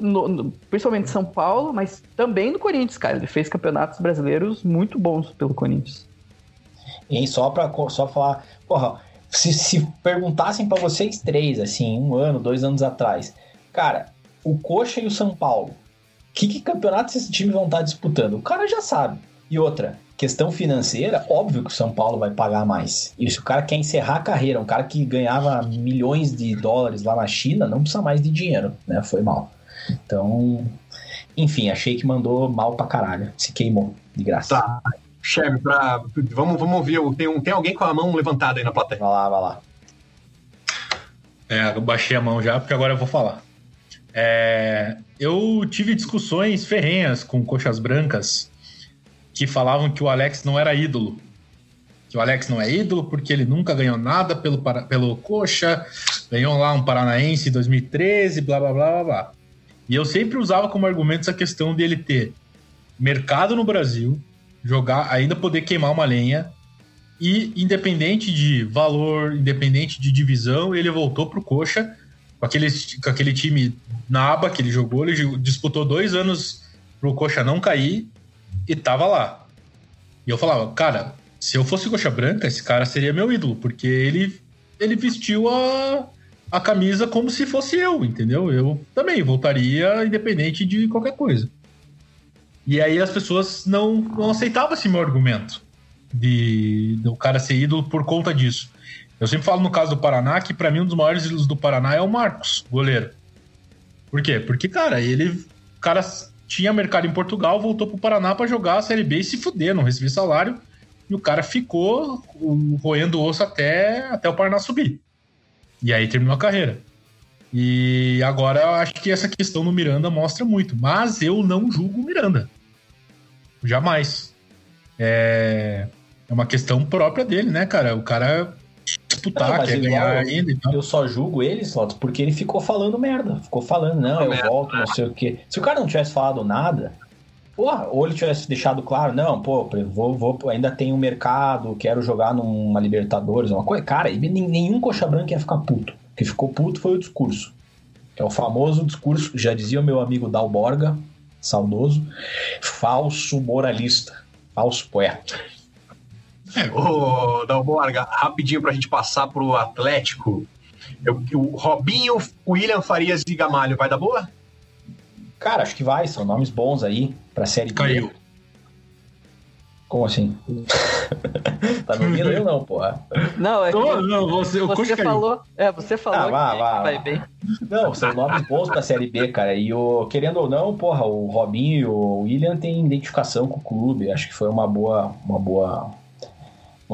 no, no principalmente São Paulo, mas também no Corinthians, cara. Ele fez campeonatos brasileiros muito bons pelo Corinthians. E só pra só falar, porra, se, se perguntassem para vocês três, assim, um ano, dois anos atrás, cara, o Coxa e o São Paulo, que, que campeonato esse time vão estar disputando? O cara já sabe. E outra, questão financeira, óbvio que o São Paulo vai pagar mais. E se o cara quer encerrar a carreira, um cara que ganhava milhões de dólares lá na China, não precisa mais de dinheiro, né? Foi mal. Então, enfim, achei que mandou mal pra caralho. Se queimou, de graça. Tá. Chefe, pra... vamos, vamos ouvir. Tem, um, tem alguém com a mão levantada aí na plateia. Vai lá, vai lá. É, eu baixei a mão já, porque agora eu vou falar. É, eu tive discussões ferrenhas com coxas brancas que falavam que o Alex não era ídolo. Que o Alex não é ídolo porque ele nunca ganhou nada pelo, pelo coxa, ganhou lá um paranaense em 2013, blá blá blá blá blá. E eu sempre usava como argumento essa questão dele ter mercado no Brasil, jogar, ainda poder queimar uma lenha, e independente de valor, independente de divisão, ele voltou pro coxa com aquele, com aquele time na aba que ele jogou, ele disputou dois anos pro Coxa não cair e tava lá. E eu falava, cara, se eu fosse Coxa Branca, esse cara seria meu ídolo, porque ele, ele vestiu a, a camisa como se fosse eu, entendeu? Eu também voltaria independente de qualquer coisa. E aí as pessoas não, não aceitavam esse meu argumento de, de o cara ser ídolo por conta disso. Eu sempre falo no caso do Paraná que para mim um dos maiores ídolos do Paraná é o Marcos, goleiro. Por quê? Porque, cara, ele o cara tinha mercado em Portugal, voltou pro Paraná para jogar a Série B e se fuder, não recebia salário. E o cara ficou roendo o osso até, até o Paraná subir. E aí terminou a carreira. E agora eu acho que essa questão no Miranda mostra muito. Mas eu não julgo o Miranda. Jamais. É, é uma questão própria dele, né, cara? O cara disputar, não, quer ganhar ainda e tal. Eu só julgo ele, Slots, porque ele ficou falando merda. Ficou falando, não, eu merda, volto, não sei o quê. Se o cara não tivesse falado nada, porra, ou ele tivesse deixado claro, não, pô, vou, vou, ainda tem um mercado, quero jogar numa Libertadores, uma coisa. Cara, nenhum coxa branca ia ficar puto. O que ficou puto foi o discurso. É o famoso discurso, já dizia o meu amigo Dalborga, saudoso, falso moralista, falso poeta. É. Ô, Dalborga, rapidinho pra gente passar pro Atlético. Eu, o Robinho, William Farias e Gamalho, vai dar boa? Cara, acho que vai, são nomes bons aí pra série Caiu. B. Como assim? [LAUGHS] tá me ouvindo eu não, porra? Não, é que não, não, você, você falou, é, você falou ah, vá, vá, vai bem. Não, são nomes bons pra Série B, cara. E o, querendo ou não, porra, o Robinho e o William têm identificação com o clube. Acho que foi uma boa, uma boa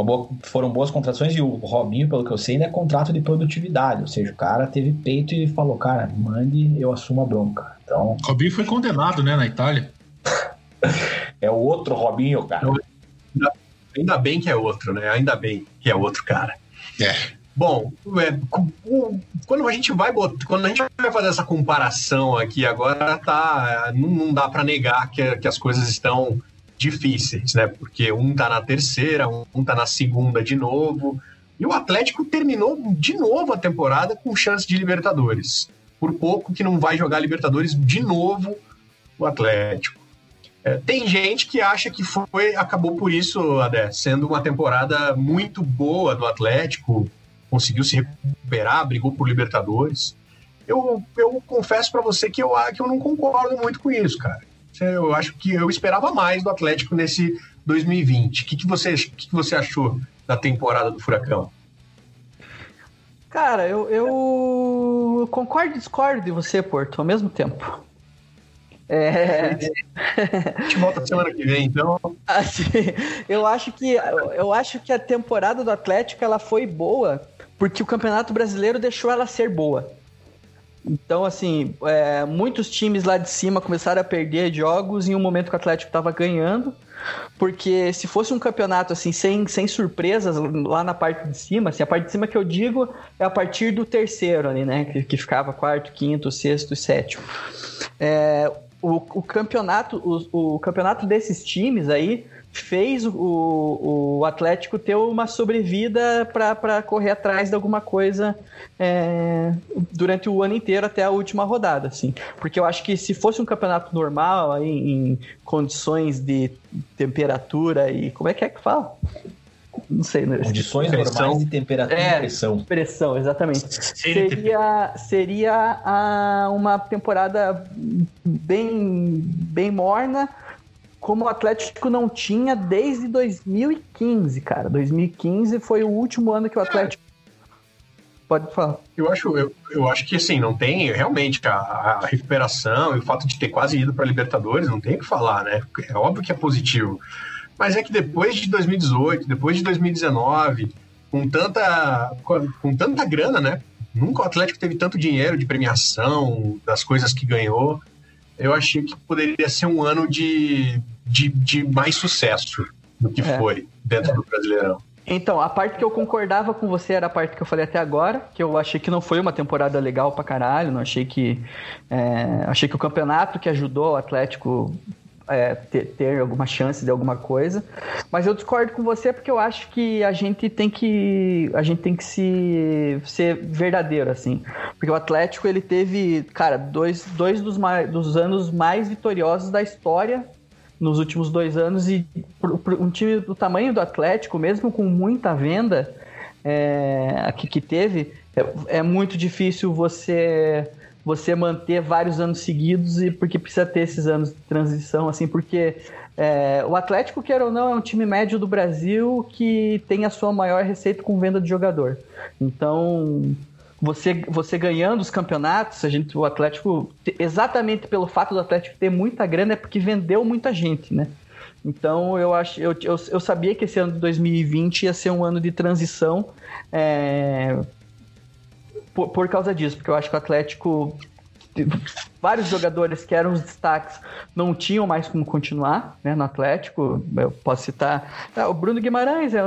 boa, foram boas contratações e o Robinho, pelo que eu sei, ainda é contrato de produtividade. Ou seja, o cara teve peito e falou, cara, mande, eu assumo a bronca. Então... Robinho foi condenado, né, na Itália. [LAUGHS] é o outro Robinho, cara. Ainda, ainda bem que é outro, né? Ainda bem que é outro cara. É. Bom, é, quando a gente vai botar, quando a gente vai fazer essa comparação aqui agora, tá, não, não dá para negar que, que as coisas estão difíceis, né? Porque um tá na terceira, um tá na segunda de novo. E o Atlético terminou de novo a temporada com chance de Libertadores. Por pouco que não vai jogar Libertadores de novo o Atlético. É, tem gente que acha que foi acabou por isso, Adé, sendo uma temporada muito boa do Atlético, conseguiu se recuperar, brigou por Libertadores. Eu, eu confesso para você que eu, que eu não concordo muito com isso, cara. Eu acho que eu esperava mais do Atlético nesse 2020. O que, que, você, que, que você achou da temporada do Furacão? Cara, eu, eu concordo e discordo de você, Porto, ao mesmo tempo. É... A gente volta semana que vem, então. [LAUGHS] Assim, eu acho que eu acho que a temporada do Atlético ela foi boa porque o Campeonato Brasileiro deixou ela ser boa. Então, assim, é, muitos times lá de cima começaram a perder jogos em um momento que o Atlético estava ganhando. Porque se fosse um campeonato assim, sem, sem surpresas lá na parte de cima, assim, a parte de cima que eu digo é a partir do terceiro ali, né? Que, que ficava quarto, quinto, sexto e sétimo. É, o, o campeonato, o, o campeonato desses times aí fez o, o Atlético ter uma sobrevida para correr atrás de alguma coisa é, durante o ano inteiro até a última rodada, assim. Porque eu acho que se fosse um campeonato normal, aí, em condições de temperatura e... Como é que é que fala? Não sei, né? Condições pressão. normais de temperatura é, e pressão. Pressão, exatamente. [LAUGHS] Seria, seria a, uma temporada bem, bem morna, como o Atlético não tinha desde 2015, cara. 2015 foi o último ano que o Atlético. Pode falar. Eu acho, eu, eu acho que assim, não tem realmente a, a recuperação e o fato de ter quase ido para Libertadores, não tem o que falar, né? É óbvio que é positivo. Mas é que depois de 2018, depois de 2019, com tanta, com tanta grana, né? Nunca o Atlético teve tanto dinheiro de premiação, das coisas que ganhou eu achei que poderia ser um ano de, de, de mais sucesso do que é. foi dentro é. do Brasileirão. Então, a parte que eu concordava com você era a parte que eu falei até agora, que eu achei que não foi uma temporada legal pra caralho, não achei que. É, achei que o campeonato que ajudou o Atlético é, ter, ter, alguma chance de alguma coisa. Mas eu discordo com você porque eu acho que a gente tem que a gente tem que se ser verdadeiro assim, porque o Atlético ele teve, cara, dois, dois dos, dos anos mais vitoriosos da história nos últimos dois anos e um time do tamanho do Atlético, mesmo com muita venda é, que, que teve, é, é muito difícil você você manter vários anos seguidos e porque precisa ter esses anos de transição, assim, porque é, o Atlético, quer ou não, é um time médio do Brasil que tem a sua maior receita com venda de jogador. Então, você, você ganhando os campeonatos, a gente, o Atlético, exatamente pelo fato do Atlético ter muita grana, é porque vendeu muita gente, né? Então eu acho, eu, eu, eu sabia que esse ano de 2020 ia ser um ano de transição é, por, por causa disso, porque eu acho que o Atlético vários jogadores que eram os destaques não tinham mais como continuar né, no Atlético. Eu posso citar ah, o Bruno Guimarães, é, é,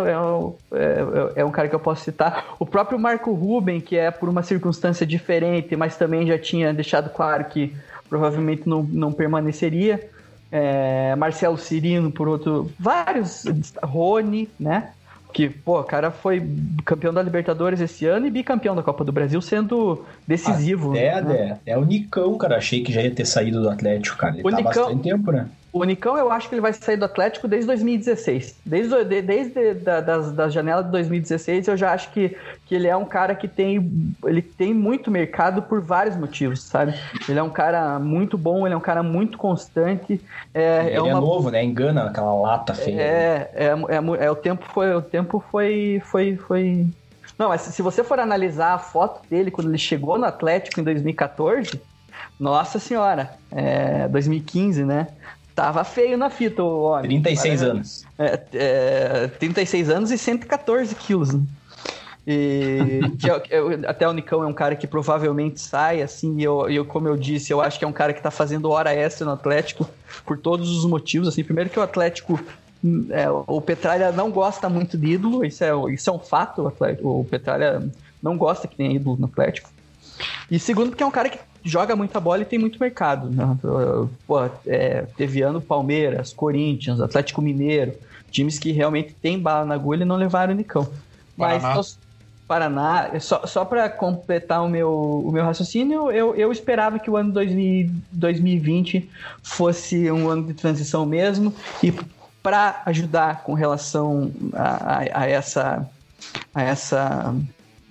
é, é, um cara que eu posso citar. O próprio Marco Ruben, que é por uma circunstância diferente, mas também já tinha deixado claro que provavelmente não, não permaneceria. É, Marcelo Cirino, por outro. Vários. Rony, né? Que, pô, o cara foi campeão da Libertadores esse ano e bicampeão da Copa do Brasil, sendo decisivo. É, né? é, é o Nicão, cara. Achei que já ia ter saído do Atlético, cara. Ele o tá Nicão, bastante tempo, né? O Nicão, eu acho que ele vai sair do Atlético desde 2016. Desde, de, desde da, das, das janelas de 2016, eu já acho que, que ele é um cara que tem, ele tem muito mercado por vários motivos, sabe? Ele é um cara muito bom, ele é um cara muito constante. É, ele é, uma... é novo, né? Engana aquela lata feia. É, é, é, é, o tempo foi, o tempo foi, foi, foi. Não, mas se você for analisar a foto dele quando ele chegou no Atlético em 2014, nossa senhora, é, 2015, né? Tava feio na fita o homem. 36 anos. É, é, 36 anos e 114 quilos. Né? E que é, é, até o Nicão é um cara que provavelmente sai, assim, e eu, eu, como eu disse, eu acho que é um cara que tá fazendo hora extra no Atlético por todos os motivos, assim, primeiro que o Atlético é, o Petralha não gosta muito de ídolo, isso é, isso é um fato. O, Atlético, o Petralha não gosta que tenha ídolo no Atlético. E segundo, porque é um cara que joga muita bola e tem muito mercado. Né? Pô, é, teve ano Palmeiras, Corinthians, Atlético Mineiro, times que realmente tem bala na agulha e não levaram o Nicão. Mas Paraná, Paraná só, só para completar o meu, o meu raciocínio, eu, eu esperava que o ano 2000, 2020 fosse um ano de transição mesmo. E para ajudar com relação a, a, a essa, a essa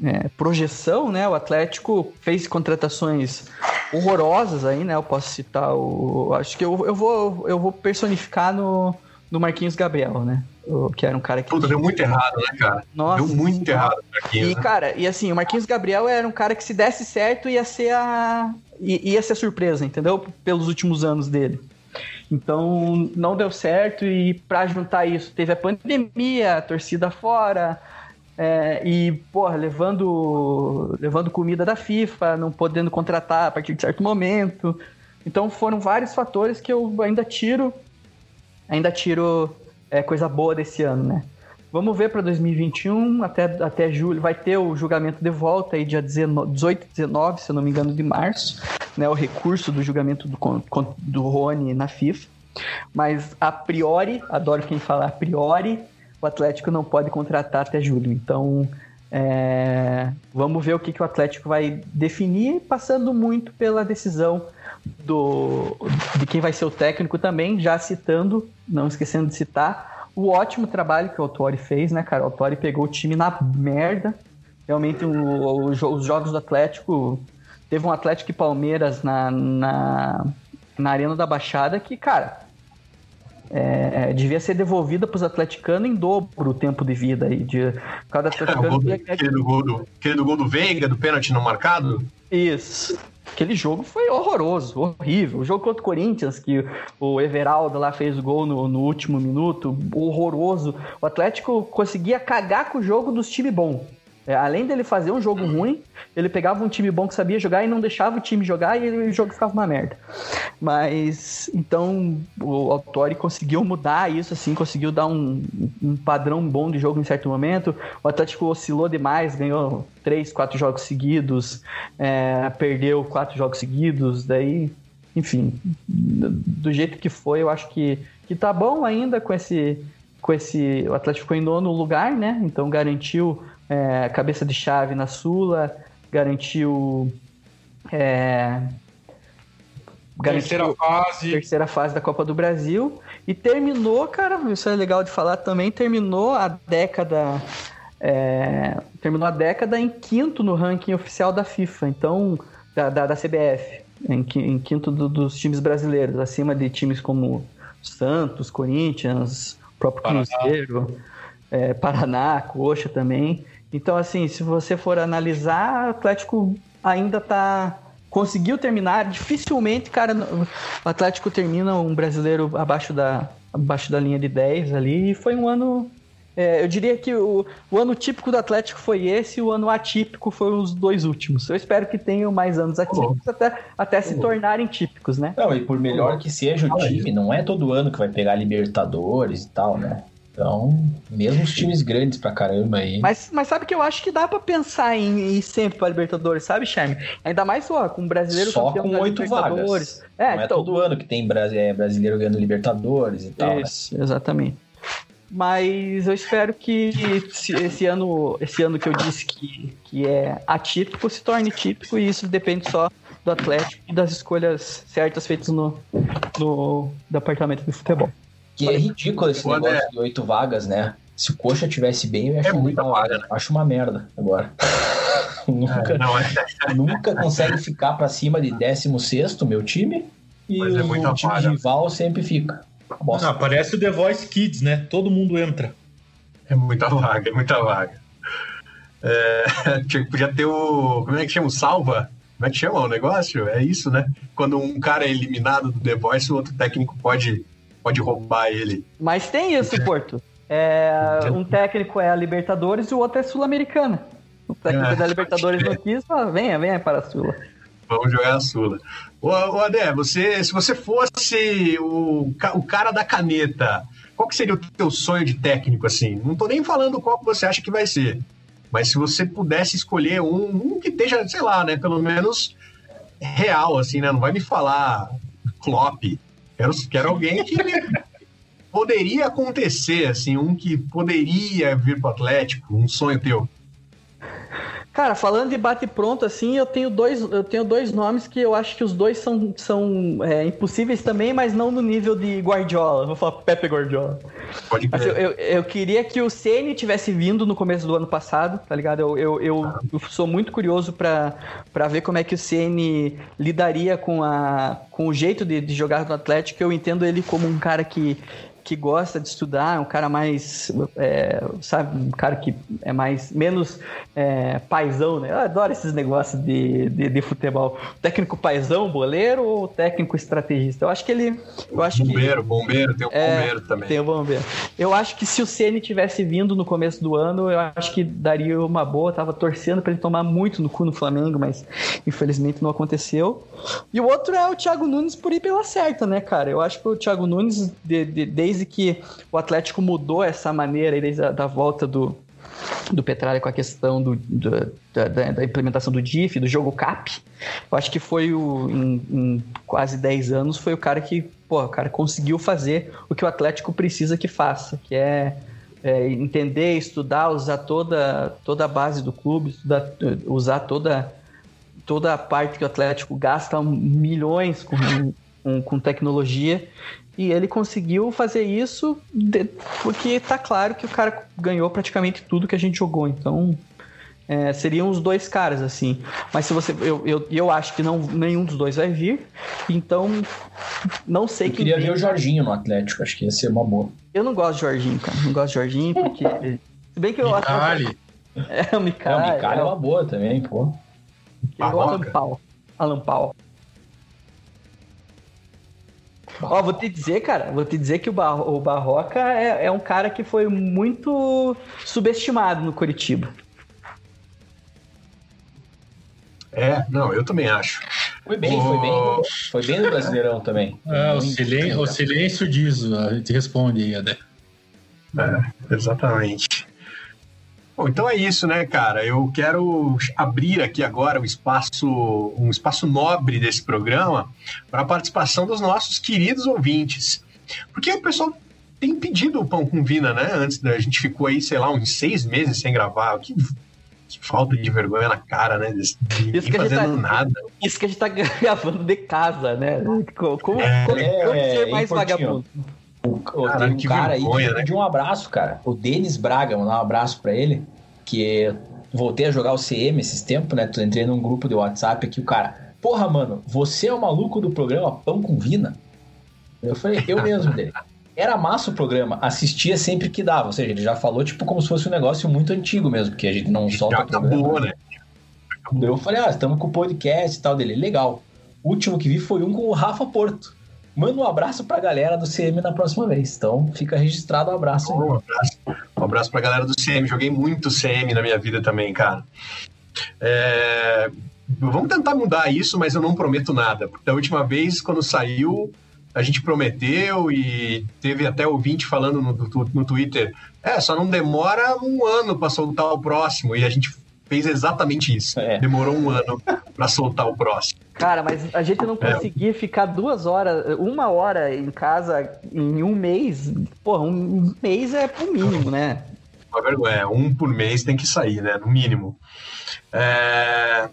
é, projeção, né? O Atlético fez contratações horrorosas aí, né? Eu posso citar o. Acho que eu, eu, vou, eu vou personificar no, no Marquinhos Gabriel, né? Que era um cara que. Puta, deu muito errado, né, cara? Nossa. Deu muito errado Marquinhos. E, né? cara, e assim, o Marquinhos Gabriel era um cara que se desse certo ia ser a. ia ser surpresa, entendeu? Pelos últimos anos dele. Então não deu certo e para juntar isso teve a pandemia, a torcida fora é, e porra, levando levando comida da FIFA, não podendo contratar a partir de certo momento. Então foram vários fatores que eu ainda tiro ainda tiro é, coisa boa desse ano, né? Vamos ver para 2021, até, até julho, vai ter o julgamento de volta aí dia 19, 18 e 19, se eu não me engano, de março, né? O recurso do julgamento do, do Rony na FIFA. Mas a priori, adoro quem fala a priori, o Atlético não pode contratar até julho. Então, é, vamos ver o que, que o Atlético vai definir, passando muito pela decisão do, de quem vai ser o técnico também, já citando, não esquecendo de citar, o ótimo trabalho que o Autori fez, né, cara? O Autori pegou o time na merda. Realmente, o, os jogos do Atlético. Teve um Atlético e Palmeiras na, na, na Arena da Baixada que, cara, é, é devia ser devolvida para os atleticanos em dobro o tempo de vida aí. De, cada [LAUGHS] atleticano é, gol, aquele, do gol do, aquele do gol do Veiga, do pênalti não marcado? Isso. Aquele jogo foi horroroso, horrível. O jogo contra o Corinthians, que o Everaldo lá fez o gol no, no último minuto, horroroso. O Atlético conseguia cagar com o jogo dos times bons. É, além dele fazer um jogo ruim, ele pegava um time bom que sabia jogar e não deixava o time jogar e o jogo ficava uma merda. Mas então o Autori conseguiu mudar isso, assim, conseguiu dar um, um padrão bom de jogo em certo momento. O Atlético oscilou demais, ganhou três, quatro jogos seguidos, é, perdeu quatro jogos seguidos, daí, enfim, do jeito que foi, eu acho que, que tá bom ainda com esse. Com esse, o Atlético ficou em nono lugar, né? Então garantiu é, cabeça de chave na Sula, garantiu. É, garantiu terceira fase. terceira fase da Copa do Brasil e terminou, cara, isso é legal de falar também, terminou a década é, terminou a década em quinto no ranking oficial da FIFA, então da, da, da CBF, em, em quinto do, dos times brasileiros, acima de times como Santos, Corinthians, próprio Cruzeiro, é, Paraná, Coxa também. Então, assim, se você for analisar, o Atlético ainda tá. Conseguiu terminar, dificilmente, cara, o Atlético termina um brasileiro abaixo da, abaixo da linha de 10 ali, e foi um ano. É, eu diria que o, o ano típico do Atlético foi esse, e o ano atípico foi os dois últimos. Eu espero que tenham mais anos atípicos até, até se tornarem típicos, né? Não, e por melhor que seja o time, não é todo ano que vai pegar Libertadores e tal, né? Então, mesmo os times grandes pra caramba aí. Mas, mas sabe que eu acho que dá pra pensar em ir sempre pra Libertadores, sabe, Charme? Ainda mais ó, com o brasileiro Só com oito vagas. É, Não é então, é todo ano que tem é, brasileiro ganhando Libertadores e tal. Né? Isso, né? exatamente. Mas eu espero que esse ano, esse ano que eu disse que, que é atípico se torne típico e isso depende só do Atlético e das escolhas certas feitas no, no departamento de futebol. Que é ridículo esse negócio é... de oito vagas, né? Se o Coxa tivesse bem, eu ia achar é muita vaga, né? Acho uma merda agora. [LAUGHS] nunca, é, é. nunca consegue ficar para cima de 16 meu time. E Mas é o time vaga. rival sempre fica. Bosta. Não, parece o The Voice Kids, né? Todo mundo entra. É muita vaga, é muita vaga. É, [LAUGHS] podia ter o. Como é que chama? O salva? Como é que chama o negócio? É isso, né? Quando um cara é eliminado do The Voice, o outro técnico pode pode roubar ele. Mas tem isso, Porto. É, um técnico é a Libertadores e o outro é Sul-Americana. O técnico é, da Libertadores não quis, fala, venha, venha para a Sula. Vamos jogar a Sula. Ô, ô Adé, você, se você fosse o, o cara da caneta, qual que seria o teu sonho de técnico, assim? Não tô nem falando qual que você acha que vai ser. Mas se você pudesse escolher um, um que esteja, sei lá, né, pelo menos real, assim, né? Não vai me falar Klopp. Quero, quero alguém que poderia acontecer, assim, um que poderia vir pro Atlético, um sonho teu. Cara, falando de bate pronto, assim, eu tenho dois, eu tenho dois nomes que eu acho que os dois são, são é, impossíveis também, mas não no nível de Guardiola. Vou falar Pepe Guardiola. Pode crer. Eu, eu, eu, queria que o Ceni tivesse vindo no começo do ano passado, tá ligado? Eu, eu, eu, eu sou muito curioso para ver como é que o Ceni lidaria com, a, com o jeito de, de jogar no Atlético. Eu entendo ele como um cara que que gosta de estudar, um cara mais, é, sabe, um cara que é mais, menos é, paizão, né? Eu adoro esses negócios de, de, de, futebol. Técnico paizão, boleiro ou técnico estrategista? Eu acho que ele... Eu acho bombeiro, que, bombeiro, tem o é, bombeiro também. Tem o bombeiro. Eu acho que se o Ceni tivesse vindo no começo do ano, eu acho que daria uma boa. Eu tava torcendo para ele tomar muito no cu no Flamengo, mas infelizmente não aconteceu. E o outro é o Thiago Nunes por ir pela certa, né, cara? Eu acho que o Thiago Nunes, de, de, desde desde que o Atlético mudou essa maneira, desde a da volta do, do Petralha com a questão do, do da, da, implementação do DIF, do jogo CAP, eu acho que foi o, em, em, quase 10 anos, foi o cara que, pô, o cara conseguiu fazer o que o Atlético precisa que faça, que é, é entender, estudar, usar toda, toda a base do clube, estudar, usar toda, toda a parte que o Atlético gasta milhões com, com, com tecnologia e ele conseguiu fazer isso de, porque tá claro que o cara ganhou praticamente tudo que a gente jogou. Então, é, seriam os dois caras, assim. Mas se você. Eu, eu, eu acho que não, nenhum dos dois vai vir. Então, não sei eu queria ver o Jorginho no Atlético, acho que ia ser uma boa. Eu não gosto de Jorginho, cara. Não gosto de Jorginho, porque. se bem que eu acho. [LAUGHS] É, o Micali. É, o Micali é, é uma boa também, pô. Eu gosto do Pau. Alan Pau. Ó, vou te dizer, cara, vou te dizer que o, Bar o Barroca é, é um cara que foi muito subestimado no Curitiba. É, não, eu também acho. Foi bem, oh. foi bem. Foi bem no Brasileirão também. É, o, silêncio, o silêncio diz, a gente responde aí, Adé. É, exatamente. Bom, então é isso, né, cara? Eu quero abrir aqui agora o espaço, um espaço nobre desse programa para a participação dos nossos queridos ouvintes. Porque o pessoal tem pedido o pão com vina, né? Antes da gente ficou aí, sei lá, uns seis meses sem gravar. Que, que falta de vergonha na cara, né? De, isso fazendo tá, nada. Isso que a gente tá [LAUGHS] gravando de casa, né? Como, é, como, é, como ser mais vagabundo? O, Caralho, tem um cara vergonha, aí que né? pediu um abraço, cara. O Denis Braga, mandar um abraço pra ele. Que voltei a jogar o CM esses tempos, né? Entrei num grupo de WhatsApp aqui, o cara. Porra, mano, você é o maluco do programa Pão com Vina? Eu falei, eu mesmo dele. Era massa o programa, assistia sempre que dava. Ou seja, ele já falou, tipo, como se fosse um negócio muito antigo mesmo, porque a gente não solta. Já acabou, né? Eu falei, ah, estamos com o podcast e tal dele. Legal. O último que vi foi um com o Rafa Porto. Manda um abraço pra galera do CM na próxima vez. Então fica registrado um abraço. Um abraço, um abraço pra galera do CM. Joguei muito CM na minha vida também, cara. É... Vamos tentar mudar isso, mas eu não prometo nada. Porque da última vez, quando saiu, a gente prometeu e teve até ouvinte falando no, no Twitter: é, só não demora um ano para soltar o próximo. E a gente fez exatamente isso. É. Demorou um ano para soltar o próximo. Cara, mas a gente não é. conseguir ficar duas horas, uma hora em casa em um mês, porra, um mês é pro mínimo, né? Uma vergonha, um por mês tem que sair, né? No mínimo. É...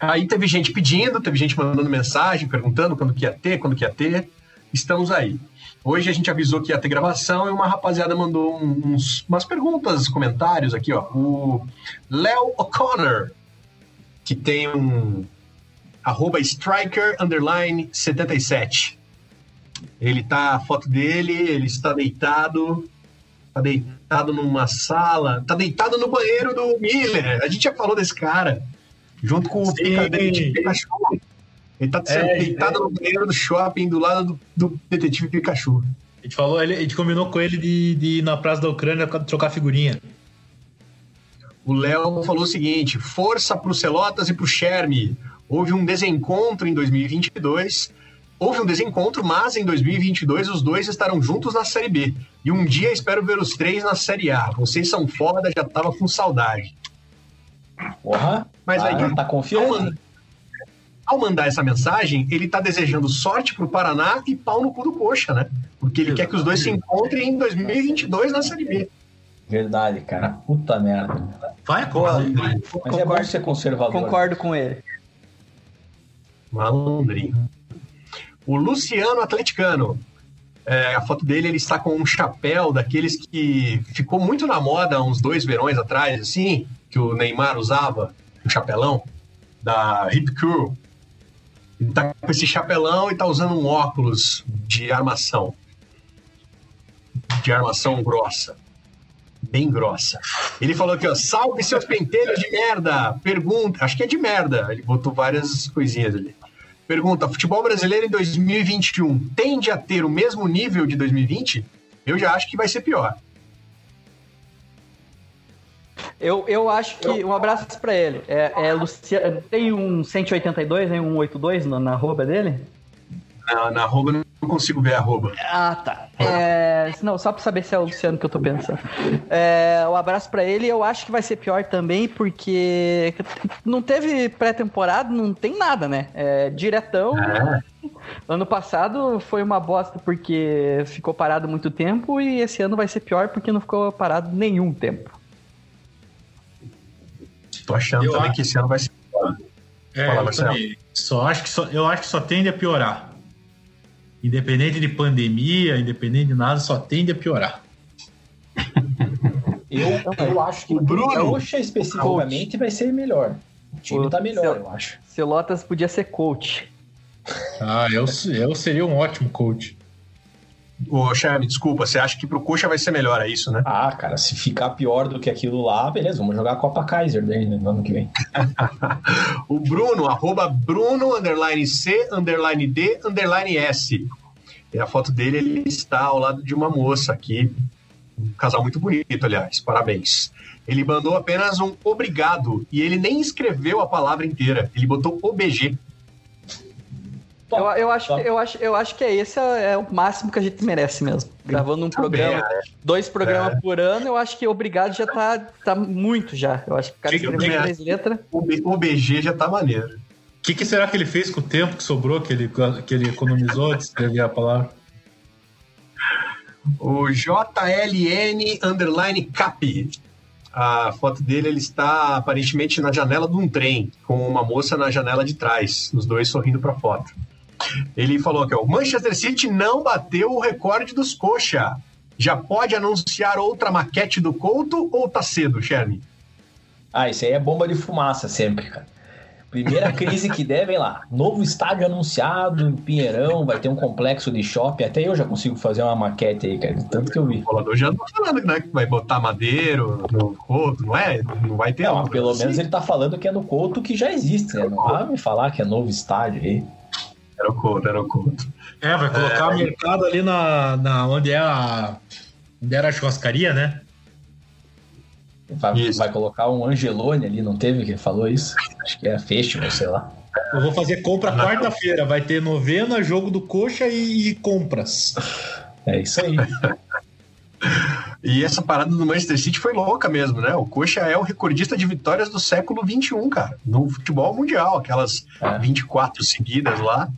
Aí teve gente pedindo, teve gente mandando mensagem, perguntando quando que ia ter, quando que ia ter. Estamos aí. Hoje a gente avisou que ia ter gravação e uma rapaziada mandou uns, umas perguntas, comentários aqui, ó. O Léo O'Connor, que tem um arroba striker underline 77. Ele tá, a foto dele, ele está deitado, tá deitado numa sala, tá deitado no banheiro do Miller. A gente já falou desse cara, junto com Sim. o Pikachu. Ele tá é, deitado é. no banheiro do shopping do lado do, do detetive Pikachu. A gente falou, a gente combinou com ele de, de ir na Praça da Ucrânia trocar figurinha. O Léo falou o seguinte: força pro Celotas e pro Sherme. Houve um desencontro em 2022 Houve um desencontro, mas em 2022 os dois estarão juntos na Série B. E um dia espero ver os três na Série A. Vocês são foda, já tava com saudade. Porra, Mas aí, tá, tá confiando? ao, ao mandar essa mensagem, ele tá desejando sorte pro Paraná e pau no cu do Coxa, né? Porque ele quer que os dois se encontrem em 2022 na Série B. Verdade, cara. Puta merda. Vai acontecer. Mas é bom ser conservador. Concordo com ele. Malandrinho. O Luciano Atleticano. É, a foto dele, ele está com um chapéu daqueles que ficou muito na moda uns dois verões atrás, assim, que o Neymar usava, um chapelão, da Hip Curl. Ele tá com esse chapelão e tá usando um óculos de armação. De armação grossa. Bem grossa. Ele falou aqui, ó, salve seus pentelhos de merda. Pergunta, acho que é de merda. Ele botou várias coisinhas ali. Pergunta: futebol brasileiro em 2021 tende a ter o mesmo nível de 2020? Eu já acho que vai ser pior. Eu, eu acho que. Um abraço pra ele. É, é Luciano, tem um 182, né? Um 82 na, na arroba dele? Na, na arroba eu não consigo ver a arroba. Ah, tá. É, não, só pra saber se é o Luciano que eu tô pensando. É, um abraço pra ele. Eu acho que vai ser pior também, porque não teve pré-temporada, não tem nada, né? É, diretão. É. Ano passado foi uma bosta porque ficou parado muito tempo e esse ano vai ser pior porque não ficou parado nenhum tempo. Tô achando Eu também acho- que esse ano vai ser pior. É, Fala, eu Marcelo. também. Só acho que só, eu acho que só tende a piorar. Independente de pandemia, independente de nada, só tende a piorar. [LAUGHS] Eu, eu acho que O Bruno- o Coxa especificamente vai ser melhor. O time O tá melhor, seu- eu acho. Celotas podia ser coach. Ah, eu, eu seria um ótimo coach. Ô, Charme, desculpa, você acha que pro Coxa vai ser melhor, é isso, né? Ah, cara, se ficar pior do que aquilo lá, beleza, vamos jogar a Copa Kaiser daí né, no ano que vem. [LAUGHS] O Bruno, arroba Bruno, underline C, underline D, underline S. E a foto dele, ele está ao lado de uma moça aqui. Um casal muito bonito, aliás. Parabéns. Ele mandou apenas um obrigado e ele nem escreveu a palavra inteira. Ele botou OBG. Eu, eu, acho, eu, acho, eu acho que é esse é, é o máximo que a gente merece mesmo. Gravando um programa, é. dois programas por ano, eu acho que obrigado já tá, tá muito já. Eu acho que o cara escreveu três letras. OB- OBG já tá maneiro. O que, que será que ele fez com o tempo que sobrou, que ele, que ele economizou de escrever a palavra? O JLN underline Cap. A foto dele, ele está aparentemente na janela de um trem, com uma moça na janela de trás, os dois sorrindo para a foto. Ele falou que o Manchester City não bateu o recorde dos coxa. Já pode anunciar outra maquete do Couto ou tá cedo, Sherman? Ah, isso aí é bomba de fumaça sempre, cara. Primeira [LAUGHS] crise que der, vem lá. Novo estádio anunciado em Pinheirão, vai ter um complexo de shopping. Até eu já consigo fazer uma maquete aí, cara. Tanto que eu vi. O bolador já tá falando né, que vai botar madeiro no Couto, não é? Não vai ter Não, pelo menos ele tá falando que é no Couto que já existe, né? Não vai me falar que é novo estádio aí. Era o Couto, era o Couto. É, vai colocar mercado ali na, na onde é a. Onde era a churrascaria, né? Vai, Isso. vai colocar um Angelone ali, não teve que falou isso? Acho que é Festival, sei lá. Eu vou fazer compra quarta-feira. Vai ter novena, jogo do coxa e, e compras. É isso aí. E essa parada do Manchester City foi louca mesmo, né? O Coxa é o recordista de vitórias do século XXI, cara, no futebol mundial, aquelas É. 24 seguidas lá.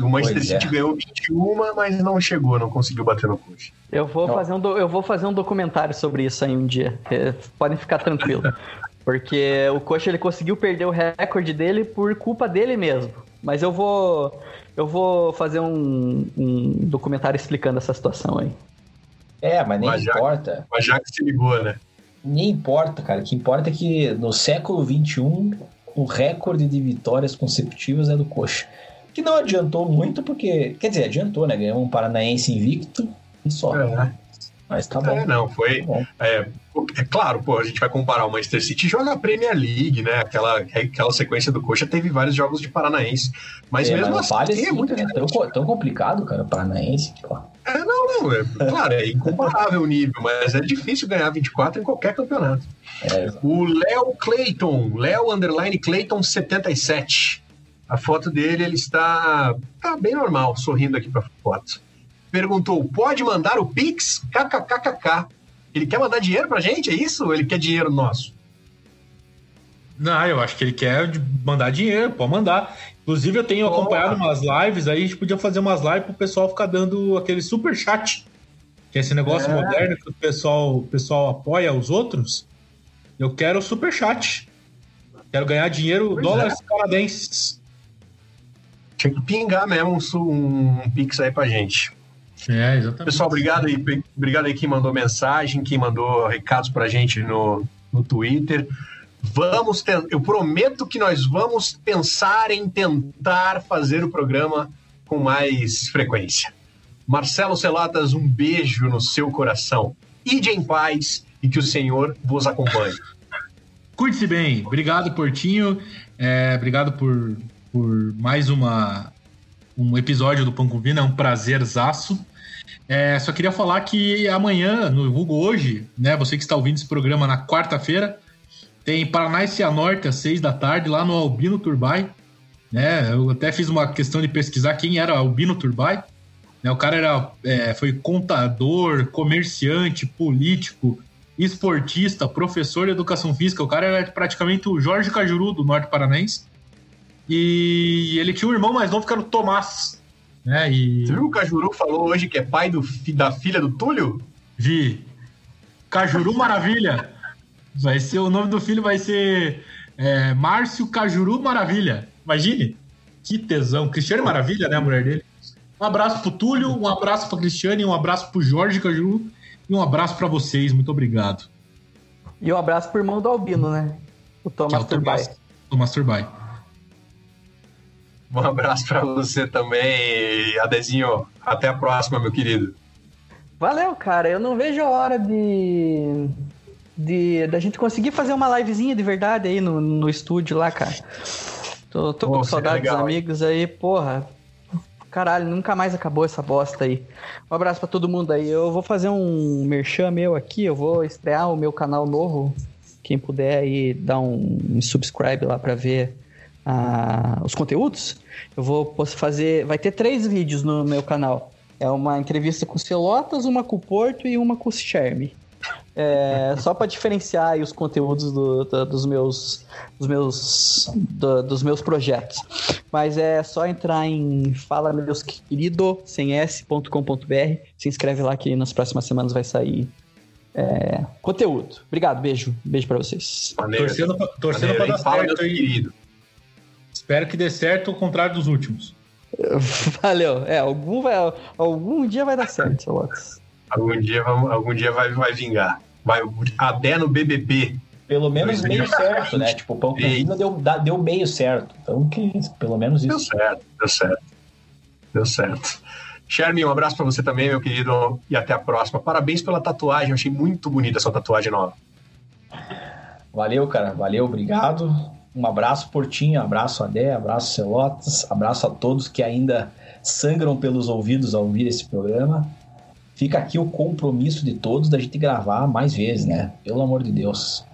O Manchester Pois é. City ganhou 21, mas não chegou, não conseguiu bater no Coxa. Eu vou, Não. fazer um, do- eu vou fazer um documentário sobre isso aí um dia. É, podem ficar tranquilos. [LAUGHS] Porque o Coxa ele conseguiu perder o recorde dele por culpa dele mesmo. Mas eu vou. Eu vou fazer um, um documentário explicando essa situação aí. É, mas nem Mas já- importa. Mas já que se ligou, né? Nem importa, cara. O que importa é que no século XXI o recorde de vitórias consecutivas é do Coxa. Que não adiantou muito, porque. Quer dizer, adiantou, né? Ganhou um Paranaense invicto e só. É, Mas tá bom. é, não, foi. Tá. É, é claro, pô, a gente vai comparar o Manchester City joga a Premier League, né? Aquela, aquela sequência do Coxa teve vários jogos de Paranaense. Mas É, mesmo não assim, fale é assim, muito cara, é tão, tão complicado, cara, o Paranaense. Pô. É, não, não, é, claro, é incomparável o nível, mas é difícil ganhar 24 em qualquer campeonato. É, O Léo Clayton, Léo Underline Clayton 77. A foto dele, ele está, tá bem normal, sorrindo aqui para foto. Perguntou: pode mandar o Pix? KKKKK. Ele quer mandar dinheiro pra gente, é isso? Ou ele quer dinheiro nosso? Não, eu acho que ele quer mandar dinheiro, pode mandar. Inclusive, eu tenho acompanhado umas lives aí, a gente podia fazer umas lives pro pessoal ficar dando aquele super chat. Que é esse negócio é. moderno que o pessoal, o pessoal apoia os outros. Eu quero super chat. Quero ganhar dinheiro, pois dólares é. canadenses. Tinha que pingar mesmo um, um pix aí pra gente. É, exatamente. Pessoal, obrigado aí, obrigado aí quem mandou mensagem, quem mandou recados pra gente no, no Twitter. Vamos ter, eu prometo que nós vamos pensar em tentar fazer o programa com mais frequência. Marcelo Celatas, um beijo no seu coração. Ide em paz e que o Senhor vos acompanhe. Cuide-se bem. Obrigado, Portinho. É, obrigado por, por mais uma, um episódio do Pão com Vina. É um prazerzaço. É, só queria falar que amanhã, no Google hoje, né? Você que está ouvindo esse programa na quarta-feira, tem Paraná e Cianorte às seis da tarde, lá no Albino Turbai. Né? Eu até fiz uma questão de pesquisar quem era Albino Turbai. Né? O cara era, é, foi contador, comerciante, político, esportista, professor de educação física. O cara era praticamente o Jorge Cajuru do Norte Paranaense. E ele tinha um irmão mais novo que era o Tomás. Né? E... Você viu o Cajuru falou hoje que é pai do, da filha do Túlio? Vi. Cajuru Maravilha. Vai ser o nome do filho vai ser é, Márcio Cajuru Maravilha. Imagine. Que tesão. Cristiane Maravilha, né, a mulher dele. Um abraço pro Túlio, um abraço pra Cristiane, um abraço pro Jorge Cajuru e um abraço para vocês. Muito obrigado. E um abraço pro irmão do Albino, né? O Thomas é o Turbay. Thomas Turbay. Um abraço para você também, Adezinho. Até a próxima, meu querido. Valeu, cara. Eu não vejo a hora de de da gente conseguir fazer uma livezinha de verdade aí no, no estúdio lá, cara. Tô, tô com saudades dos amigos aí, porra. Caralho, nunca mais acabou essa bosta aí. Um abraço para todo mundo aí. Eu vou fazer um merchan meu aqui, eu vou estrear o meu canal novo. Quem puder aí dar um, um subscribe lá para ver uh, os conteúdos. Eu vou fazer. Vai ter três vídeos no meu canal. É uma entrevista com o Celotas, uma com o Porto e uma com o Sherme. É, [LAUGHS] só para diferenciar os conteúdos do, do, dos meus, dos meus, do, dos meus projetos. Mas é só entrar em fala meus querido sem s.com.br, se inscreve lá que nas próximas semanas vai sair é, conteúdo. Obrigado, beijo, beijo para vocês. Maneiro, torcendo torcendo para dar certo. Querido. Espero que dê certo ao contrário dos últimos. [LAUGHS] Valeu. É, algum, vai, algum dia vai dar certo, seu Lotus. Algum dia, algum dia vai, vai vingar. Vai, até no BBB. Pelo menos meio certo, né? Tipo, o pão com vina deu, deu meio certo. Então, que pelo menos isso. Deu certo, deu certo. Deu certo. Shermin, um abraço para você também, meu querido, e até a próxima. Parabéns pela tatuagem, eu achei muito bonita essa tatuagem nova. Valeu, cara, valeu, obrigado. Um abraço, Portinho, abraço, Adé, abraço, Celotas, abraço a todos que ainda sangram pelos ouvidos ao ouvir esse programa fica aqui o compromisso de todos da gente gravar mais vezes, né? Pelo amor de Deus.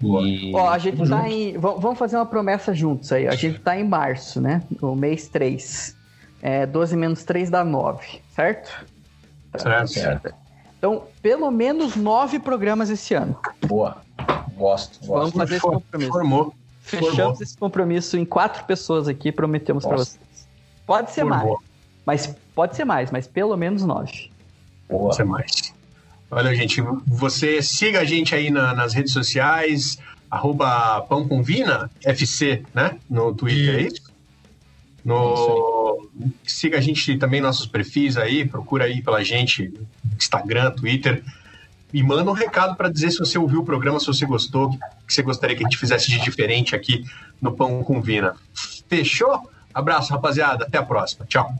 E... Ó, a gente tá em. Vamos fazer uma promessa juntos aí. A gente tá em março, né? No mês 3. É, 12 menos 3 dá 9, certo? Certo. certo. Então, pelo menos 9 programas esse ano. Boa. Gosto. gosto. Vamos fazer esse compromisso. Formou. Fechamos esse compromisso em quatro pessoas aqui, prometemos para vocês. Pode ser mais. Mas pode ser mais, mas pelo menos 9. Boa. Você mais. Olha, gente, você siga a gente aí na, nas redes sociais, arroba Pão com Vina, FC, né? No Twitter, é isso? No... Siga a gente também nossos perfis aí, procura aí pela gente, Instagram, Twitter. E manda um recado para dizer se você ouviu o programa, se você gostou, que você gostaria que a gente fizesse de diferente aqui no Pão com Vina. Fechou? Abraço, rapaziada. Até a próxima. Tchau.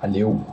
Valeu.